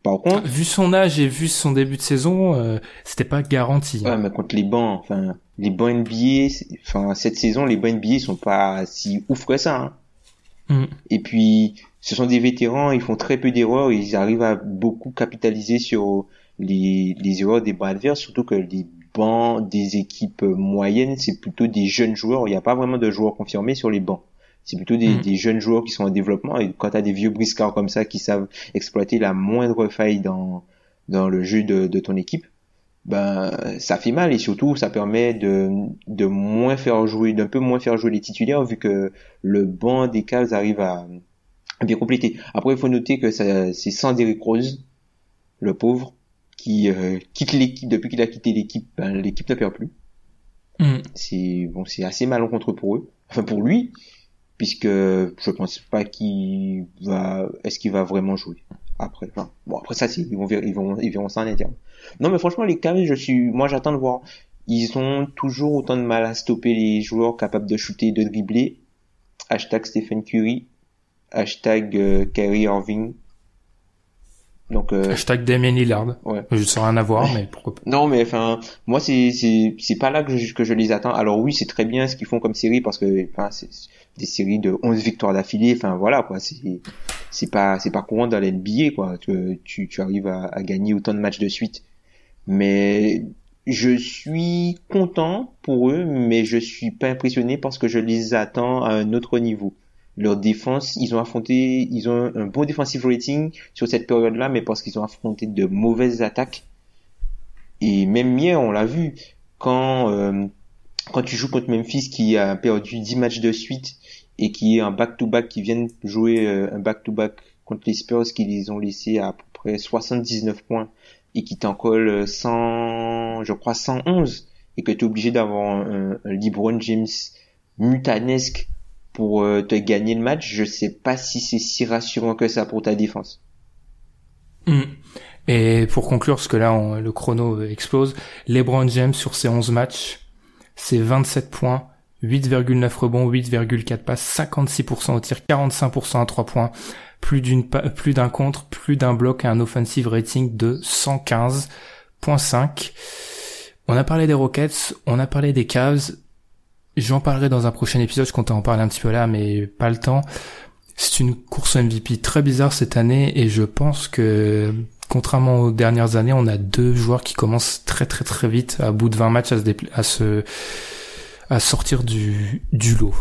Speaker 1: Par contre, vu son âge et vu son début de saison, euh, c'était pas garanti.
Speaker 2: Ouais, mais contre les bancs, enfin, les bancs NBA, enfin cette saison, les bancs NBA sont pas si ouf que ça. Hein. Mm. Et puis, ce sont des vétérans, ils font très peu d'erreurs, ils arrivent à beaucoup capitaliser sur les, les erreurs des bancs adverses, surtout que les bancs des équipes moyennes, c'est plutôt des jeunes joueurs. Il n'y a pas vraiment de joueurs confirmés sur les bancs. C'est plutôt des, mm. des, jeunes joueurs qui sont en développement. Et quand tu as des vieux briscards comme ça qui savent exploiter la moindre faille dans, dans le jeu de, de ton équipe, ben ça fait mal et surtout ça permet de, de moins faire jouer, d'un peu moins faire jouer les titulaires vu que le banc des cases arrive à, bien compléter. Après il faut noter que c'est sans Derrick Rose, le pauvre, qui euh, quitte l'équipe depuis qu'il a quitté l'équipe, ben, l'équipe ne perd plus. Mm. C'est bon, c'est assez malencontreux pour eux, enfin pour lui, puisque je pense pas qu'il va, est-ce qu'il va vraiment jouer après? Enfin, bon, après ça, ils vont, ils vont, ils verront ça en interne. Non, mais franchement, les Cavs, je suis, moi, j'attends de voir. Ils ont toujours autant de mal à stopper les joueurs capables de shooter et de dribbler. Hashtag Stephen Curry. Hashtag euh, Kyrie Irving.
Speaker 1: Donc euh, hashtag Damien Lillard. Ouais. Je sais rien à voir, mais pourquoi pas.
Speaker 2: Non, mais enfin, moi c'est c'est c'est pas là que je, que je les attends. Alors oui, c'est très bien ce qu'ils font comme série parce que enfin c'est des séries de 11 victoires d'affilée. Enfin voilà quoi, c'est c'est pas c'est pas courant dans l'NBA quoi. Tu, tu tu arrives à, à gagner autant de matchs de suite. Mais je suis content pour eux, mais je suis pas impressionné parce que je les attends à un autre niveau leur défense, ils ont affronté, ils ont un bon defensive rating sur cette période-là, mais parce qu'ils ont affronté de mauvaises attaques. Et même hier, on l'a vu, quand euh, quand tu joues contre Memphis qui a perdu 10 matchs de suite et qui est un back-to-back, qui viennent jouer euh, un back-to-back contre les Spurs qui les ont laissés à, peu près 79 points et qui t'en collent 100, je crois 111 et que tu es obligé d'avoir un, un LeBron James mutanesque pour euh, te gagner le match, je sais pas si c'est si rassurant que ça pour ta défense.
Speaker 1: Hmm. Et pour conclure, parce que là le chrono explose, LeBron James sur ses 11 matchs, c'est 27 points, 8,9 rebonds, 8,4 passes, 56% au tir, 45% à 3 points, plus d'une plus d'un contre, plus d'un bloc et un offensive rating de 115.5. On a parlé des Rockets, on a parlé des Cavs, J'en parlerai dans un prochain épisode, je comptais en parler un petit peu là, mais pas le temps. C'est une course MVP très bizarre cette année et je pense que contrairement aux dernières années, on a deux joueurs qui commencent très très très vite à bout de 20 matchs à se, à se à sortir du, du lot.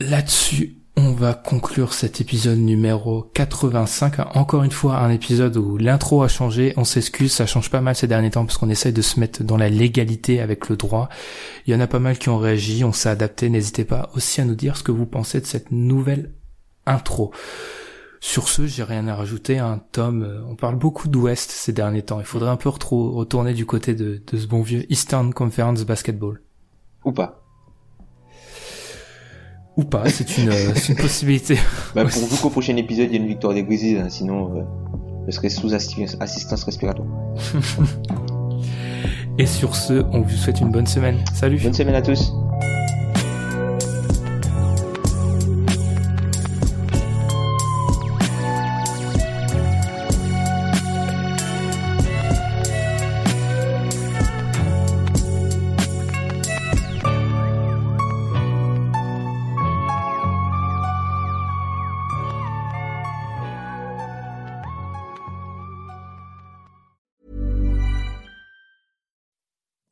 Speaker 1: Là-dessus, on va conclure cet épisode numéro 85. Encore une fois, un épisode où l'intro a changé. On s'excuse, ça change pas mal ces derniers temps parce qu'on essaye de se mettre dans la légalité avec le droit. Il y en a pas mal qui ont réagi, on s'est adapté. N'hésitez pas aussi à nous dire ce que vous pensez de cette nouvelle intro. Sur ce, j'ai rien à rajouter. Un Tom, euh, on parle beaucoup d'Ouest ces derniers temps. Il faudrait un peu retourner du côté de ce bon vieux Eastern Conference Basketball.
Speaker 2: Ou pas.
Speaker 1: Ou pas, c'est une, euh, une possibilité.
Speaker 2: Bah, pour vous qu'au prochain épisode, il y a une victoire des Grizzlies, hein, sinon euh, je serai sous assistance respiratoire.
Speaker 1: Et sur ce, on vous souhaite une bonne semaine. Salut.
Speaker 2: Bonne semaine à tous.